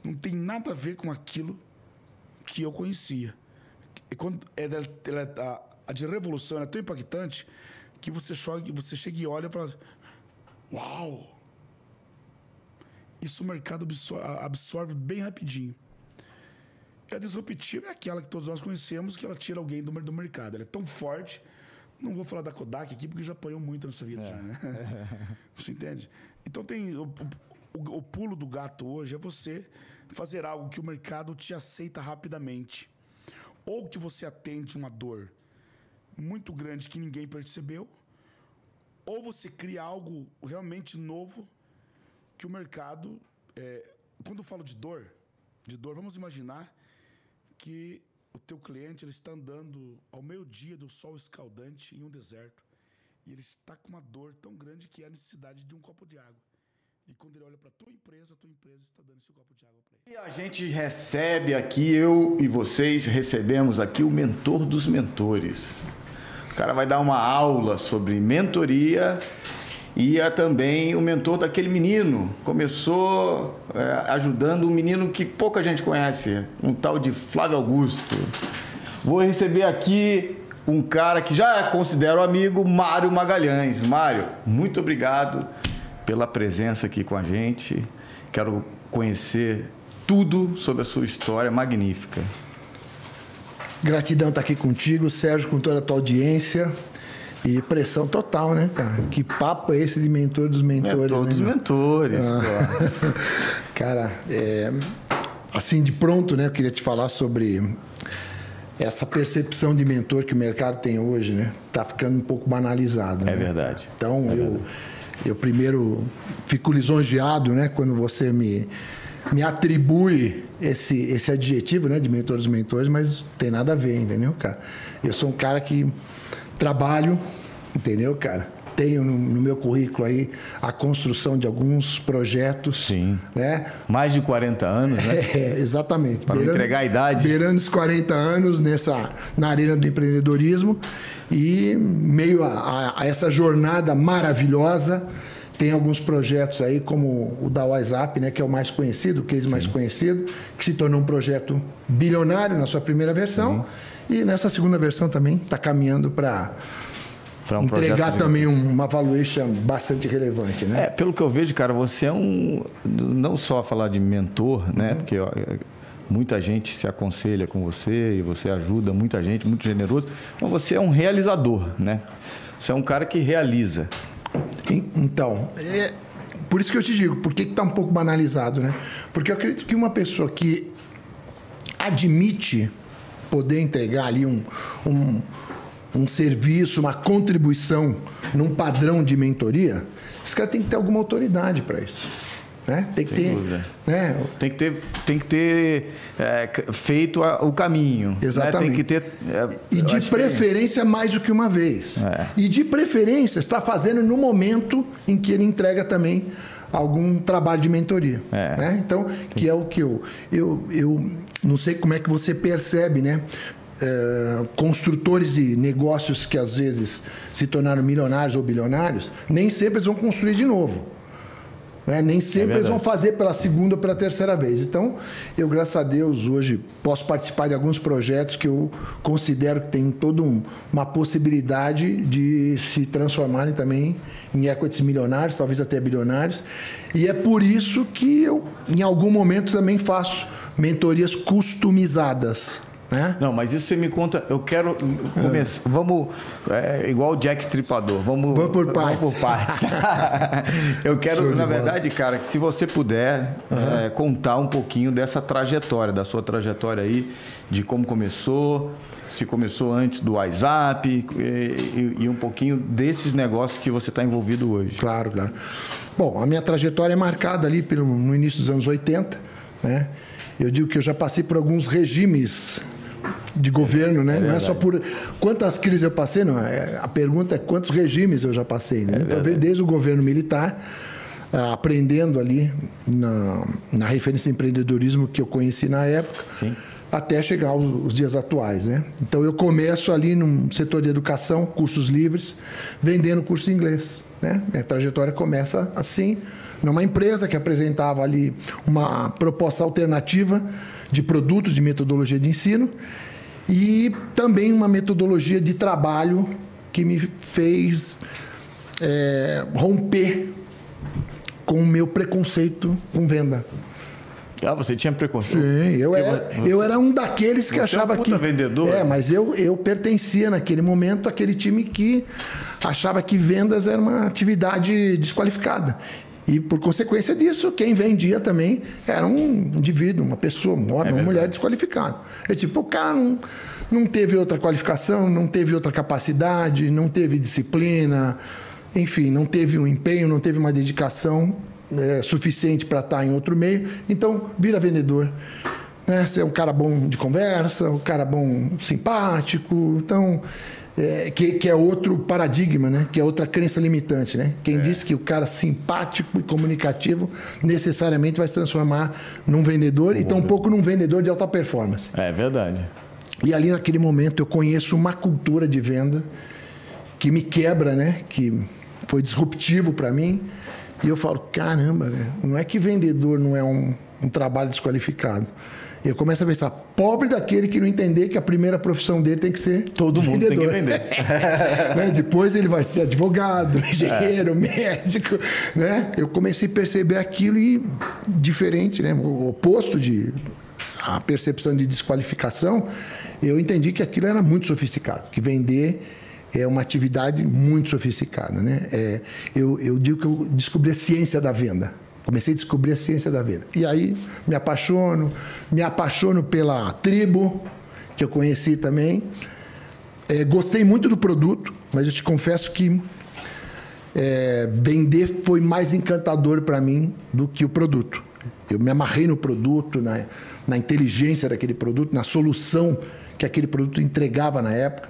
não tem nada a ver com aquilo que eu conhecia. E quando ela, ela, a, a de revolução é tão impactante que você, chogue, você chega e olha e fala, uau! Isso o mercado absorve, bem rapidinho. E a disruptiva é aquela que todos nós conhecemos, que ela tira alguém do, do mercado. Ela é tão forte, Não vou falar da Kodak aqui porque já apanhou muito nessa vida, já, né? Você entende? Então tem. O, o- o pulo do gato hoje é você fazer algo que o mercado te aceita rapidamente. Ou que você atende uma dor muito grande que ninguém percebeu. Ou você cria algo realmente novo que o mercado. é, quando eu falo de dor, de dor, vamos imaginar que o teu cliente ele está andando ao meio-dia do sol escaldante em um deserto e ele está com uma dor tão grande que é a necessidade de um copo de água. E quando ele olha para tua empresa, a tua empresa está dando esse copo de água para ele. E a gente recebe aqui, eu e vocês recebemos aqui o mentor dos mentores. O cara vai dar uma aula sobre mentoria e é também o mentor daquele menino. Começou é, ajudando um menino que pouca gente conhece, um tal de Flávio Augusto. Vou receber aqui um cara que já considero amigo, Mário Magalhães. Mário, muito obrigado pela presença aqui com a gente. Quero conhecer tudo sobre a sua história magnífica. Gratidão estar aqui contigo, Sérgio, com toda a tua audiência. E pressão total, né, cara? Que papo é esse de mentor dos mentores? Mentor né, dos mentores. Ah. Cara, é, assim de pronto, né? Eu queria te falar sobre essa percepção de mentor que o mercado tem hoje, né? Tá ficando um pouco banalizado. É né? verdade. Então eu, eu primeiro fico lisonjeado, né? Quando você me me atribui esse, esse adjetivo, né, de mentor dos mentores, mas tem nada a ver, entendeu, cara? Eu sou um cara que trabalho, entendeu, cara? Tenho no, no meu currículo aí a construção de alguns projetos, Sim. né? Mais de 40 anos, né? É, exatamente. Não entregar a idade. Beirando os 40 anos nessa, na arena do empreendedorismo e meio a, a- a essa jornada maravilhosa, tem alguns projetos aí, como o da WhatsApp, né, que é o mais conhecido, o case mais conhecido, que se tornou um projeto bilionário na sua primeira versão. E nessa segunda versão também está caminhando para um entregar de- também um- uma valuation bastante relevante, né? É, pelo que eu vejo, cara, você é um. Não só falar de mentor, né? Porque ó, é, muita gente se aconselha com você e você ajuda muita gente, muito generoso. Mas você é um realizador, né? Você é um cara que realiza. En- Então, é, por isso que eu te digo, por que está um pouco banalizado, né? Porque eu acredito que uma pessoa que admite poder entregar ali um, um, um serviço, uma contribuição num padrão de mentoria, esse cara tem que ter alguma autoridade para isso. Né? Tem que Sem ter. dúvida. Né? Tem que ter, tem que ter é, feito a- o caminho. né? Exatamente. Tem que ter. é, E de que- preferência mais do que uma vez. É. E de preferência está fazendo no momento em que ele entrega também algum trabalho de mentoria. É. né? Então, que é o que eu, eu. Eu não sei como é que você percebe, né? É, construtores de negócios que às vezes se tornaram milionários ou bilionários, nem sempre eles vão construir de novo. Né? Nem sempre eles verdade. vão fazer pela segunda ou pela terceira vez. Então, eu, graças a Deus, hoje posso participar de alguns projetos que eu considero que tem toda um- uma possibilidade de se transformarem também em equities milionários, talvez até bilionários. E é por isso que eu, em algum momento, também faço mentorias customizadas. Né? Não, mas isso você me conta. Eu quero começar. Vamos. é, igual o Jack Stripador. Vamos, Vamos por partes. por partes. eu quero, na bola. verdade, cara, que se você puder é, contar um pouquinho dessa trajetória, da sua trajetória aí, de como começou, se começou antes do WhatsApp e, e- e um pouquinho desses negócios que você está envolvido hoje. Claro, claro. Bom, a minha trajetória é marcada ali pelo, no início dos anos 80, né? Eu digo que eu já passei por alguns regimes de governo, né? não é só por quantas crises eu passei, não. É, a pergunta é quantos regimes eu já passei, né? então, veio desde o governo militar, ah, aprendendo ali na, na referência de empreendedorismo que eu conheci na época, Sim. até chegar aos, os dias atuais, né? Então eu começo ali no setor de educação, cursos livres, vendendo curso de inglês, né? Minha trajetória começa assim, numa empresa que apresentava ali uma proposta alternativa de produtos de metodologia de ensino e também uma metodologia de trabalho que me fez eh, romper com o meu preconceito com venda. Ah, você tinha preconceito? Sim, eu era, eu era um daqueles que você é um achava que. vendedor. É, mas eu, eu pertencia naquele momento àquele time que achava que vendas era uma atividade desqualificada. E por consequência disso, quem vendia também era um indivíduo, uma pessoa, uma, homem, uma mulher desqualificada. É tipo, o cara não, não teve outra qualificação, não teve outra capacidade, não teve disciplina, enfim, não teve um empenho, não teve uma dedicação é, suficiente para estar em outro meio, então vira vendedor. Né? Você é um cara bom de conversa, um cara bom simpático, então é, que, que é outro paradigma, né? Que é outra crença limitante, né? Quem diz que o cara simpático e comunicativo necessariamente vai se transformar num vendedor e tampouco num vendedor de alta performance. É verdade. E ali naquele momento eu conheço uma cultura de venda que me quebra, né? Que foi disruptivo para mim. E eu falo, caramba, velho, não é que vendedor não é um, um trabalho desqualificado. Eu começo a pensar, pobre daquele que não entender que a primeira profissão dele tem que ser Todo mundo tem que vender. Né? Depois ele vai ser advogado, engenheiro, médico, né? Eu comecei a perceber aquilo e diferente, né? O oposto de a percepção de desqualificação, eu entendi que aquilo era muito sofisticado, que vender é uma atividade muito sofisticada, né? É, eu, eu digo que eu descobri a ciência da venda. Comecei a descobrir a ciência da venda. E aí me apaixono, me apaixono pela tribo, que eu conheci também. É, gostei muito do produto, mas eu te confesso que é, vender foi mais encantador para mim do que o produto. Eu me amarrei no produto, na, na inteligência daquele produto, na solução que aquele produto entregava na época,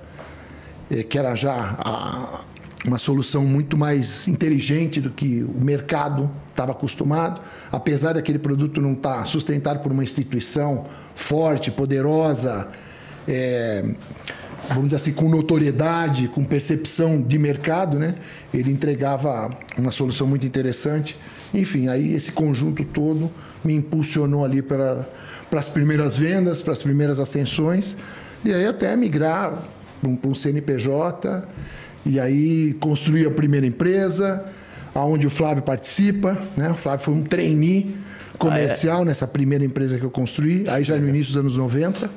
é, que era já a- uma solução muito mais inteligente do que o mercado estava acostumado. Apesar daquele produto não estar sustentado por uma instituição forte, poderosa, é, vamos dizer assim, com notoriedade, com percepção de mercado, né? Ele entregava uma solução muito interessante. Enfim, aí esse conjunto todo me impulsionou ali para, para as primeiras vendas, para as primeiras ascensões, e aí até migrar para para um CNPJ, e aí construir a primeira empresa, aonde o Flávio participa, né? O Flávio foi um trainee comercial nessa primeira empresa que eu construí, aí já no início dos anos 90.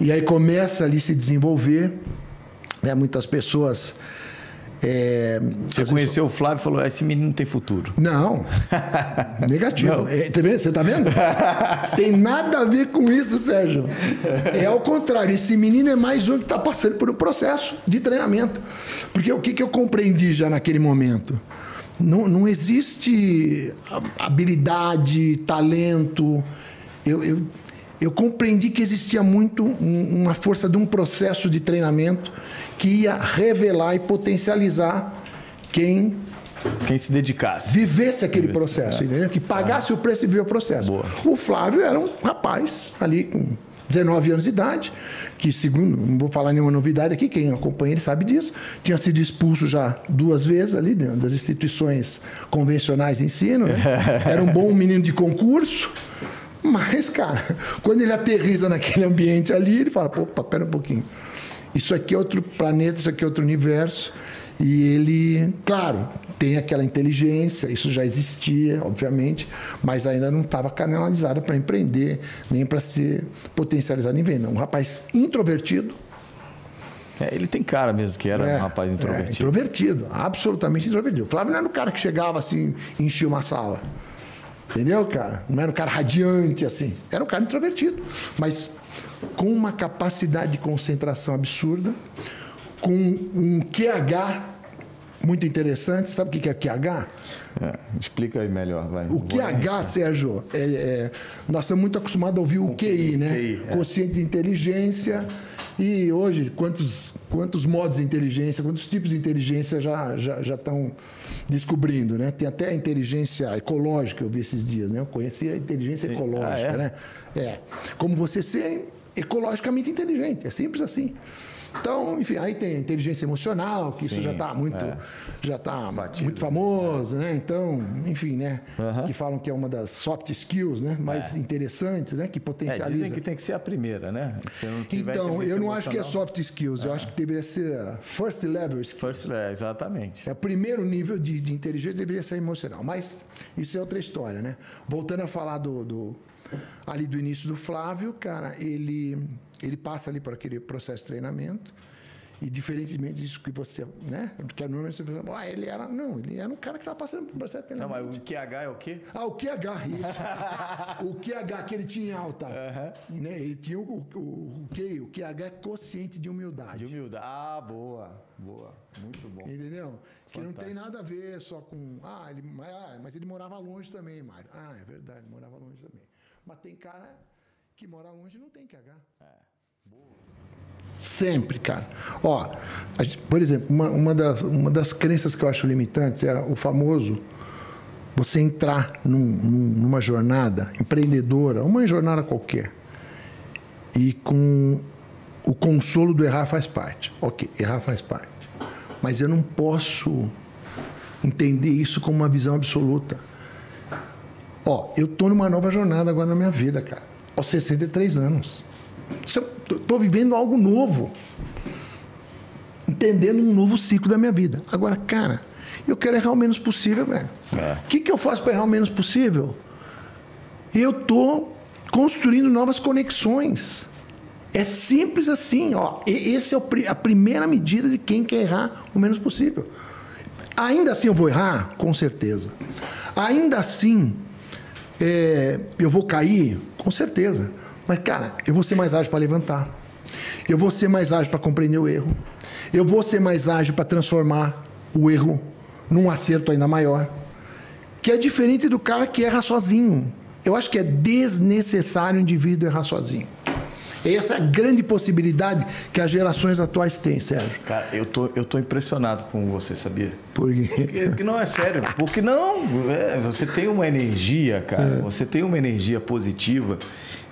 E aí começa ali se desenvolver, né? Muitas pessoas. É, Você conheceu o Flávio e falou: esse menino não tem futuro. não, negativo. É, tá vendo? Você tá vendo? Tem nada a ver com isso, Sérgio. É ao contrário, esse menino é mais um que está passando por um processo de treinamento. Porque o que, que eu compreendi já naquele momento? Não, não existe habilidade, talento. Eu, eu, eu compreendi que existia muito um- uma força de um processo de treinamento que ia revelar e potencializar quem Quem se dedicasse. vivesse aquele processo, entendeu? Que pagasse o preço e viver o processo. Boa. O Flávio era um rapaz ali com 19 anos de idade, que segundo, não vou falar nenhuma novidade aqui, quem acompanha ele sabe disso, tinha sido expulso já duas vezes ali dentro das instituições convencionais de ensino, né? Era um bom menino de concurso, mas, cara, quando ele aterriza naquele ambiente ali, ele fala, opa, pera um pouquinho. Isso aqui é outro planeta, isso aqui é outro universo. E ele, claro, tem aquela inteligência, isso já existia, obviamente, mas ainda não estava canalizado para empreender, nem para ser potencializado em venda. Um rapaz introvertido. É, ele tem cara mesmo que era é, um rapaz é, introvertido. introvertido, absolutamente introvertido. O Flávio não era o cara que chegava assim, e enchia uma sala. Entendeu, cara? Não era um cara radiante assim. Era um cara introvertido. Mas com uma capacidade de concentração absurda, com um QH muito interessante. Sabe o que é QH? É, explica aí melhor, vai. O QH, Sérgio, é, é- nós estamos muito acostumados a ouvir o QI, né? QI, é. Consciente de inteligência. E hoje, quantos, quantos modos de inteligência, quantos tipos de inteligência já, já, já estão descobrindo, né? Tem até a inteligência ecológica, eu vi esses dias, né? Eu conheci a inteligência ecológica, Ah, é? né? É. Como você ser ecologicamente inteligente, é simples assim. Então, enfim, aí tem a inteligência emocional, que isso Sim, já está muito, é. já tá Batido. muito famoso, né? Então, enfim, né? Aham. Que falam que é uma das soft skills, né? Mais interessantes, né? Que É, potencializa. dizem que tem que ser a primeira, né? Então, eu não acho que é emocional- soft skills, eu acho que deveria ser first level skill. First, é, exatamente. É o primeiro nível de, de inteligência deveria ser emocional. Mas isso é outra história, né? Voltando a falar do, do- ali do início do Flávio, cara, ele, ele passa ali por aquele processo de treinamento. E diferentemente disso que você, né? Que normalmente você pensa, ah, ele era. Não, ele era um cara que estava passando por um processo de Não, treinamento. mas o QH é o quê? Ah, o QH, isso. o QH que ele tinha em alta. Né? Ele tinha o, o, o, Q, o QH é consciente de humildade. De humildade. Ah, boa. Boa. Muito bom. Entendeu? Que não tem nada a ver só com. Ah, ele, mas, ah, mas ele morava longe também, Mário. Ah, é verdade, morava longe também. Mas tem cara que mora longe e não tem QH. Sempre, cara. Ó, gente- por exemplo, uma, uma, das, uma das crenças que eu acho limitantes é o famoso você entrar num- numa jornada empreendedora, uma jornada qualquer, e com o consolo do errar faz parte. Ok, errar faz parte. Mas eu não posso entender isso como uma visão absoluta. Ó, eu tô numa nova jornada agora na minha vida, cara. Aos 63 anos. Isso eu tô- vivendo algo novo. Entendendo um novo ciclo da minha vida. Agora, cara, eu quero errar o menos possível, velho. É. O que, que eu faço para errar o menos possível? Eu tô construindo novas conexões. É simples assim, ó. E- Esse é a primeira medida de quem quer errar o menos possível. Ainda assim eu vou errar? Com certeza. Ainda assim é, eu vou cair? Com certeza. Mas, cara, eu vou ser mais ágil para levantar. Eu vou ser mais ágil para compreender o erro. Eu vou ser mais ágil para transformar o erro num acerto ainda maior. Que é diferente do cara que erra sozinho. Eu acho que é desnecessário o indivíduo errar sozinho. Essa é a grande possibilidade que as gerações atuais têm, Sérgio. Cara, eu tô, eu tô impressionado com você, sabia? Porque Porque, porque não é sério. Porque não, é, você tem uma energia, cara. Você tem uma energia positiva.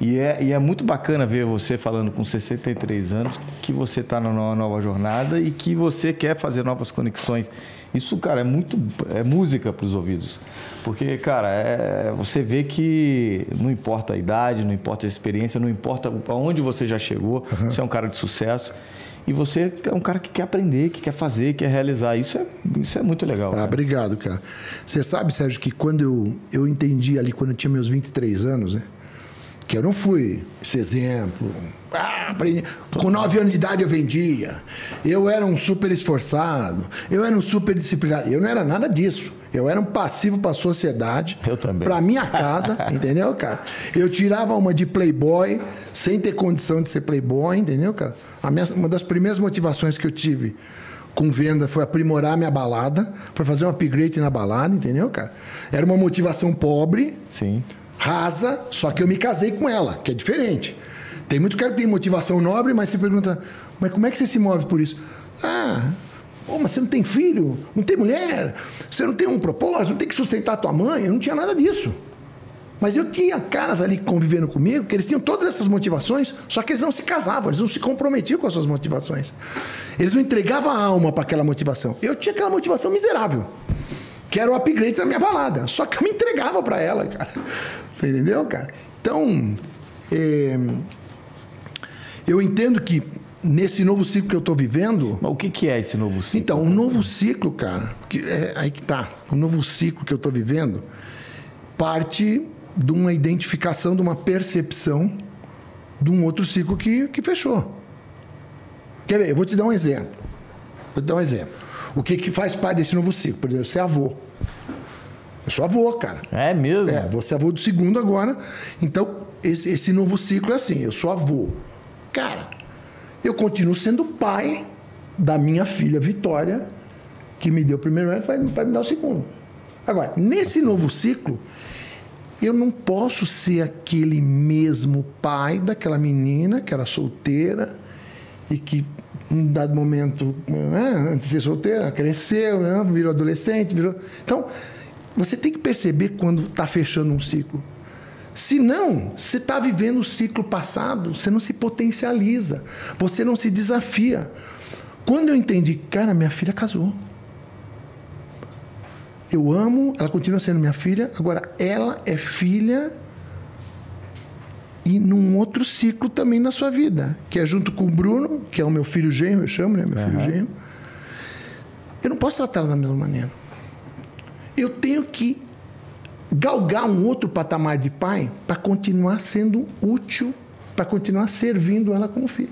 E é, e é muito bacana ver você falando com 63 anos que você está numa nova jornada e que você quer fazer novas conexões. Isso, cara, é muito. É música para os ouvidos. Porque, cara, é, você vê que não importa a idade, não importa a experiência, não importa aonde você já chegou, você é um cara de sucesso. E você é um cara que quer aprender, que quer fazer, que quer realizar. Isso é, isso é muito legal. Ah, cara. obrigado, cara. Você sabe, Sérgio, que quando eu, eu entendi ali, quando eu tinha meus 23 anos, né? Que eu não fui esse exemplo. Ah, aprendi. Com 9 anos de idade eu vendia. Eu era um super esforçado. Eu era um super disciplinado. Eu não era nada disso. Eu era um passivo para a sociedade. Eu também. Para minha casa, entendeu, cara? Eu tirava uma de playboy sem ter condição de ser playboy, entendeu, cara? Minha- uma das primeiras motivações que eu tive com venda foi aprimorar a minha balada, foi fazer um upgrade na balada, entendeu, cara? Era uma motivação pobre, Sim. Rasa, só que eu me casei com ela, que é diferente. Tem muito cara que tem motivação nobre, mas você pergunta, mas como é que você se move por isso? Ah, pô, mas você não tem filho, não tem mulher, você não tem um propósito, não tem que sustentar a tua mãe, eu não tinha nada disso. Mas eu tinha caras ali convivendo comigo que eles tinham todas essas motivações, só que eles não se casavam, eles não se comprometiam com as suas motivações. Eles não entregavam a alma para aquela motivação. Eu tinha aquela motivação miserável, que era o upgrade da minha balada. Só que eu me entregava para ela, cara. Você entendeu, cara? Então, é, eu entendo que nesse novo ciclo que eu estou vivendo, Mas o que, que é esse novo ciclo? então, um novo ciclo, cara, que é aí que tá. O novo ciclo que eu estou vivendo parte de uma identificação, de uma percepção de um outro ciclo que, que fechou. Quer ver? Eu vou te dar um exemplo. Vou te dar um exemplo. O que, que faz parte desse novo ciclo? Por exemplo, ser avô. Eu sou avô, cara. É mesmo? É, vou ser avô do segundo agora. Então, esse, esse novo ciclo é assim: eu sou avô. Cara, eu continuo sendo pai da minha filha Vitória, que me deu o primeiro ano, vai, vai me dar o segundo. Agora, nesse novo ciclo, eu não posso ser aquele mesmo pai daquela menina que era solteira e que, em dado momento, né, antes de ser solteira, cresceu, né, virou adolescente, virou. Então, você tem que perceber quando está fechando um ciclo. Se não, você está vivendo o ciclo passado, você não se potencializa, você não se desafia. Quando eu entendi, cara, minha filha casou. Eu amo, ela continua sendo minha filha, agora ela é filha e num outro ciclo também na sua vida, que é junto com o Bruno, que é o meu filho genro, eu chamo, né? Meu filho genro. Eu não posso tratar da mesma maneira. Eu tenho que galgar um outro patamar de pai para continuar sendo útil, para continuar servindo ela como filha.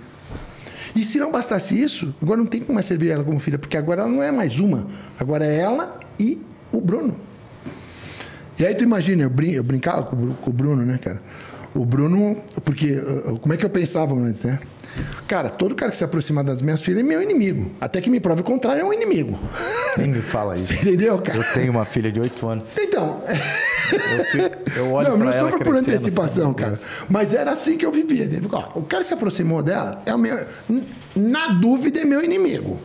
E se não bastasse isso, agora não tem como mais servir ela como filha, porque agora ela não é mais uma, agora é ela e o Bruno. E aí tu imagina, eu, brin eu brincava com o Bruno, né, cara? O Bruno, porque uh, como é que eu pensava antes, né? Cara, todo cara que se aproximar das minhas filhas é meu inimigo. Até que me prove o contrário, é um inimigo. Nem me fala isso. Você entendeu, cara? Eu tenho uma filha de 8 anos. Então, Eu, fico- eu olho não, não ela sofro por antecipação, cara. Mas era assim que eu vivia. Ó, o cara se aproximou dela, é o meu, na dúvida é meu inimigo.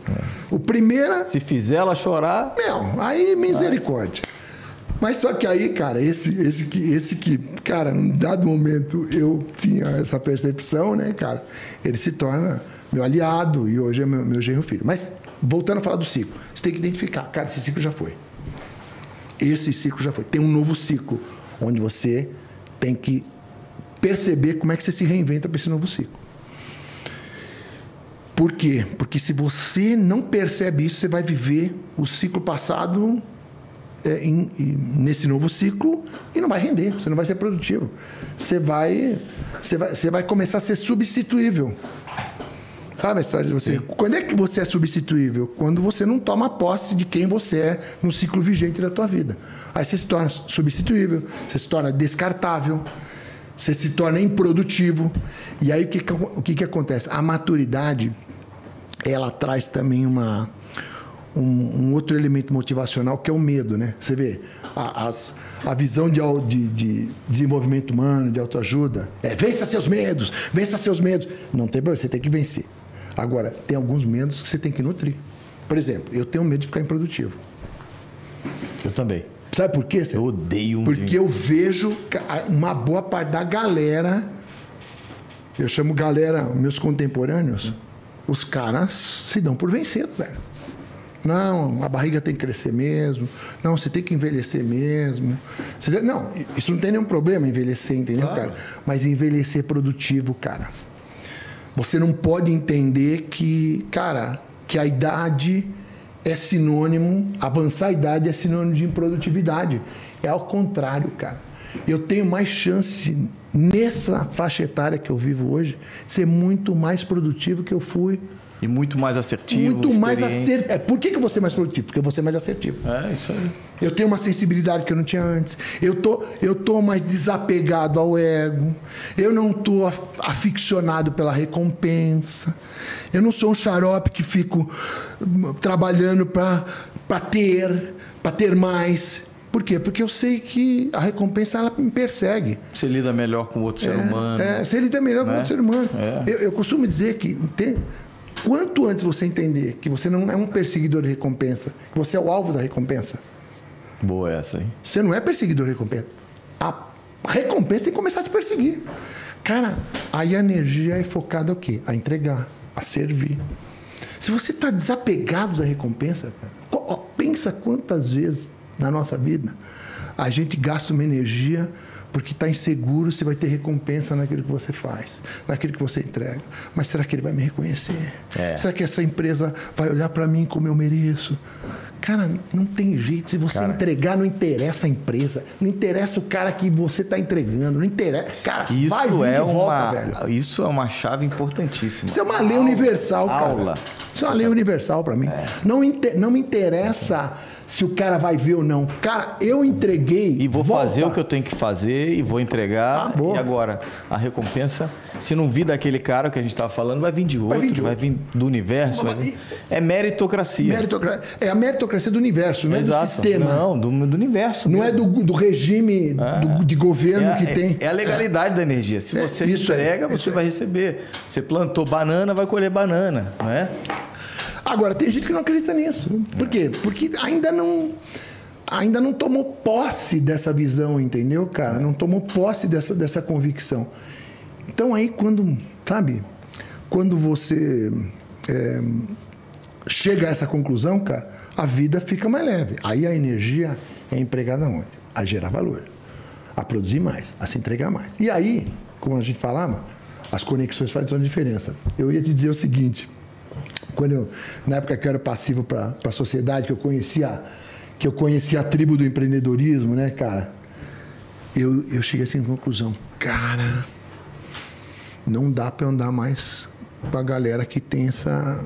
O primeiro, Se fizer ela chorar, meu, aí misericórdia. Mas só que aí, cara, esse, esse, que, esse que, cara, num dado momento eu tinha essa percepção, né, cara? Ele se torna meu aliado e hoje é meu, meu genro filho. Mas, voltando a falar do ciclo, você tem que identificar, cara, esse ciclo já foi. Esse ciclo já foi. Tem um novo ciclo, onde você tem que perceber como é que você se reinventa para esse novo ciclo. Por quê? Porque se você não percebe isso, você vai viver o ciclo passado é, em- em- nesse novo ciclo e não vai render, você não vai ser produtivo. Você vai, você vai, você vai começar a ser substituível. Sabe a história de você? Quando é que você é substituível? Quando você não toma posse de quem você é no ciclo vigente da tua vida. Aí você se torna substituível, você se torna descartável, você se torna improdutivo. E aí o que- o que, que acontece? A maturidade, ela traz também uma, um, um outro elemento motivacional que é o medo, né? Você vê, a, as- a visão de, de- de desenvolvimento humano, de autoajuda, é vença seus medos, vença seus medos. Não tem problema, você tem que vencer. Agora, tem alguns medos que você tem que nutrir. Por exemplo, eu tenho medo de ficar improdutivo. eu também. Sabe por quê? Cê? Eu odeio um Porque dia. eu vejo uma boa parte da galera, eu chamo galera, meus contemporâneos, os caras se dão por vencido, velho. Não, a barriga tem que crescer mesmo. Não, você tem que envelhecer mesmo. Você não, isso não tem nenhum problema envelhecer, entendeu, cara? Mas envelhecer produtivo, cara. Você não pode entender que, cara, que a idade é sinônimo, avançar a idade é sinônimo de improdutividade. É ao contrário, cara. Eu tenho mais chance nessa faixa etária que eu vivo hoje de ser muito mais produtivo que eu fui. E muito mais assertivo. muito mais assertivo. É, por que, que vou ser mais produtivo? Porque vou ser mais assertivo. É, isso aí. Eu tenho uma sensibilidade que eu não tinha antes. Eu tô, eu tô mais desapegado ao ego. Eu não tô af- aficionado pela recompensa. Eu não sou um xarope que fico hum, trabalhando para ter, para ter mais. Por quê? Porque eu sei que a recompensa ela me persegue. Você lida melhor com outro ser humano. É, ele tem melhor Né? outro ser humano. É. Eu, eu costumo dizer que tem- quanto antes você entender que você não é um perseguidor de recompensa, que você é o alvo da recompensa, Boa essa aí. você não é perseguidor de recompensa. A recompensa tem que começar a te perseguir. Cara, aí a energia é focada o quê? A entregar, a servir. Se você está desapegado da recompensa, cara, pensa quantas vezes na nossa vida a gente gasta uma energia porque está inseguro se vai ter recompensa naquilo que você faz, naquilo que você entrega. Mas será que ele vai me reconhecer? É. Será que essa empresa vai olhar para mim como eu mereço? Cara, não tem jeito. Se você Cara. entregar, não interessa a empresa, não interessa o cara que você está entregando, não interessa. Cara, Isso vai vir é de volta, uma, velho. isso é uma chave importantíssima. Isso é uma lei universal, cara. aula. Isso é uma lei universal para mim. Não, inte- não me interessa se o cara vai ver ou não. Cara, eu entreguei. E vou volta. fazer o que eu tenho que fazer e vou entregar. Acabou. E agora, a recompensa, se não vir daquele cara que a gente estava falando, vai vir de outro, vai vir vir, de do universo. Mas- vai vir- É meritocracia. Meritocra- É a meritocracia do universo, não é do Exato. sistema. Não, do, do universo. Não mesmo. é do, do regime do- de governo É, que é- tem. é a legalidade da energia. Se É, você entrega, você vai receber. Você plantou banana, vai colher banana, não é? Agora, tem gente que não acredita nisso. Por quê? Porque ainda não. Ainda não tomou posse dessa visão, entendeu, cara? Não tomou posse dessa, dessa convicção. Então aí quando, sabe, quando você é, chega a essa conclusão, cara, a vida fica mais leve. Aí a energia é empregada onde? A gerar valor, a produzir mais, a se entregar mais. E aí como a gente falava, as conexões fazem diferença. Eu ia te dizer o seguinte, quando eu, na época que eu era passivo para a sociedade, que eu conhecia que eu conhecia a tribo do empreendedorismo, né, cara? Eu, eu cheguei assim à conclusão, cara, não dá para andar mais com a galera que tem essa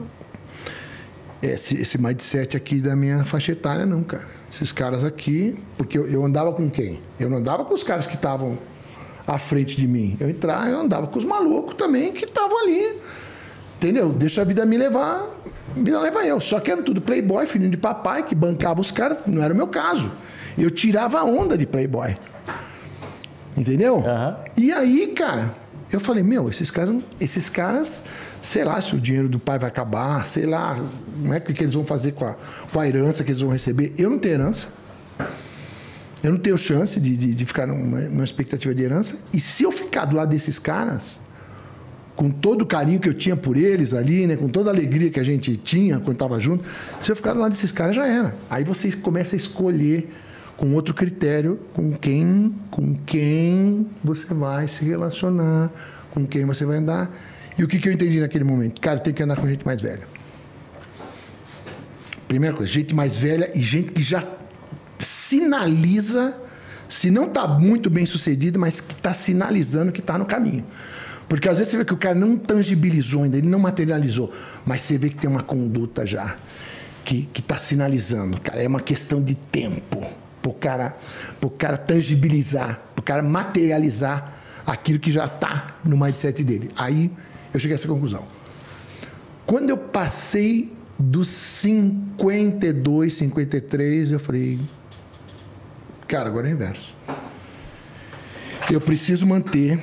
esse, esse mindset aqui da minha faixa etária, não, cara. Esses caras aqui, porque eu, eu andava com quem? Eu não andava com os caras que estavam à frente de mim. Eu entrava, eu andava com os malucos também que estavam ali. Entendeu? Deixa a vida me levar, a vida leva eu. Só que eram tudo playboy, filhinho de papai, que bancava os caras. Não era o meu caso. Eu tirava a onda de playboy. Entendeu? Uhum. E aí, cara, eu falei, meu, esses caras, esses caras, sei lá se o dinheiro do pai vai acabar, sei lá, não é o que eles vão fazer com a, com a herança que eles vão receber. Eu não tenho herança. Eu não tenho chance de, de, de ficar numa, numa expectativa de herança. E se eu ficar do lado desses caras, com todo o carinho que eu tinha por eles ali, né, com toda a alegria que a gente tinha quando estava junto, se eu ficar lado desses caras já era. Aí você começa a escolher com outro critério com quem, com quem você vai se relacionar, com quem você vai andar. E o que, que eu entendi naquele momento? Cara, tem que andar com gente mais velha. Primeira coisa, gente mais velha e gente que já sinaliza, se não está muito bem sucedido, mas que está sinalizando que está no caminho. Porque às vezes você vê que o cara não tangibilizou ainda, ele não materializou, mas você vê que tem uma conduta já que está sinalizando. Cara, é uma questão de tempo para o cara, cara tangibilizar, para o cara materializar aquilo que já está no mindset dele. Aí eu cheguei a essa conclusão. Quando eu passei dos 52, 53, eu falei, cara, agora é o inverso. Eu preciso manter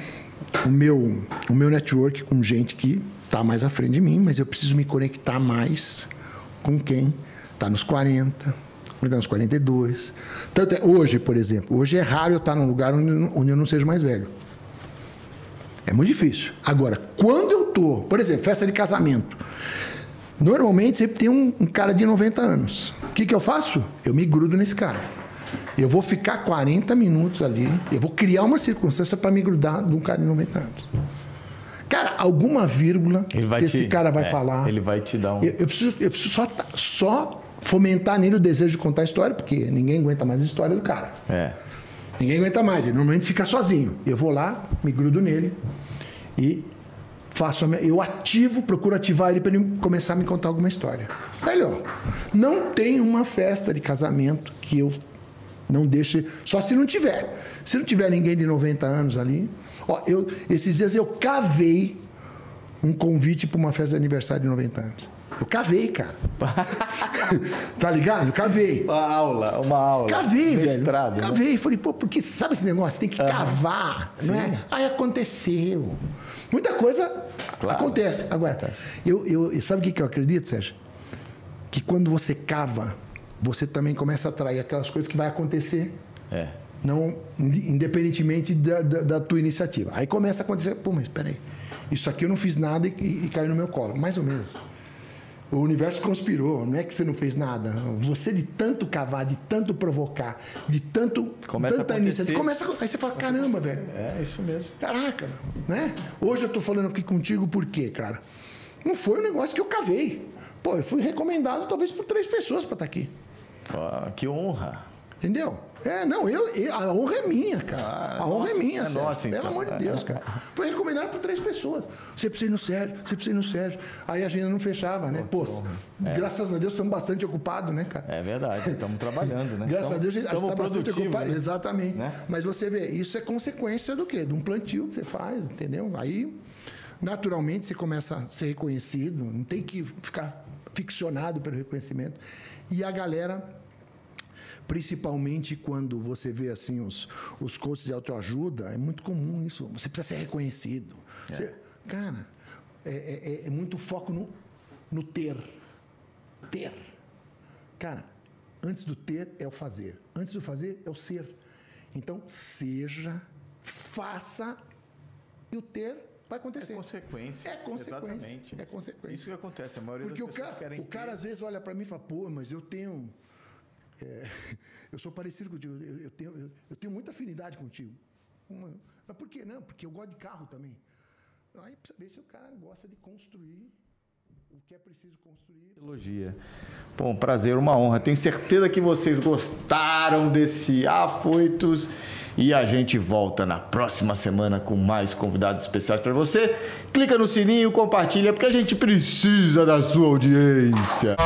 o meu, o meu network com gente que está mais à frente de mim, mas eu preciso me conectar mais com quem está nos 40, está nos 42. Tanto é, hoje, por exemplo, hoje é raro eu estar num lugar onde, onde eu não seja mais velho. É muito difícil. Agora, quando eu tô, por exemplo, festa de casamento, normalmente sempre tem um, um cara de 90 anos. O que, que eu faço? Eu me grudo nesse cara. Eu vou ficar 40 minutos ali, eu vou criar uma circunstância para me grudar de um cara de 90 anos. Cara, alguma vírgula que te, esse cara vai é, falar. Ele vai te dar um. Eu, eu preciso, eu preciso só, só fomentar nele o desejo de contar a história, porque ninguém aguenta mais a história do cara. É. Ninguém aguenta mais, ele normalmente fica sozinho. Eu vou lá, me grudo nele e faço minha, eu ativo, procuro ativar ele para ele começar a me contar alguma história. Velho, não tem uma festa de casamento que eu não deixe, só se não tiver. Se não tiver ninguém de 90 anos ali, ó, eu esses dias eu cavei um convite para uma festa de aniversário de 90 anos. Eu cavei, cara. tá ligado? Eu cavei. Uma aula, uma aula. Cavei, Mestrado, velho. né? Cavei. Falei, pô, porque sabe esse negócio? Tem que cavar, não é? Aí aconteceu. Muita coisa Claro. acontece. Agora, eu, eu, sabe o que eu acredito, Sérgio? Que quando você cava, você também começa a atrair aquelas coisas que vai acontecer. É. Não, inde- independentemente da, da, da tua iniciativa. Aí começa a acontecer, pô, mas peraí, isso aqui eu não fiz nada e, e, e caiu no meu colo. Mais ou menos. O universo conspirou, não é que você não fez nada. Você de tanto cavar, de tanto provocar, de tanto Começa tanta iniciativa, começa a, aí você fala, caramba, velho. É isso mesmo. Caraca, né? Hoje eu tô falando aqui contigo por quê, cara? Não foi um negócio que eu cavei. Pô, eu fui recomendado talvez por três pessoas para estar aqui. Que honra. Entendeu? É, não, eu, eu- a honra é minha, cara. Ah, a honra nossa, é minha, é Sérgio. nossa, Pelo então. amor de Deus, cara. Foi recomendado por três pessoas. Você precisa ir no Sérgio, você precisa ir no Sérgio. Aí a agenda não fechava, né? Pô, graças a Deus estamos bastante ocupados, né, cara? É verdade, estamos trabalhando, né? Graças a Deus a gente está bastante ocupado. né? Exatamente. Né? Mas você vê, isso é consequência do quê? De um plantio que você faz, entendeu? Aí, naturalmente, você começa a ser reconhecido, não tem que ficar ficcionado pelo reconhecimento. E a galera principalmente quando você vê assim os, os coaches de autoajuda, é muito comum isso. Você precisa ser reconhecido. Você- cara, é, é- é- é muito foco no, no ter. Ter. Cara, antes do ter é o fazer. Antes do fazer é o ser. Então, seja, faça e o ter vai acontecer. É consequência. É consequência. Exatamente. É consequência. Isso que acontece. A maioria Porque o das pessoas cara, querem o cara ter- às vezes olha para mim e fala, pô, mas eu tenho. é, eu sou parecido contigo, eu, eu tenho, eu, eu tenho muita afinidade contigo. Uma- Mas por que não? Porque eu gosto de carro também. Aí precisa ver se o cara gosta de construir o que é preciso construir. Elogia. Bom, prazer, uma honra. Tenho certeza que vocês gostaram desse Afoitos e a gente volta na próxima semana com mais convidados especiais para você. Clica no sininho, compartilha porque a gente precisa da sua audiência.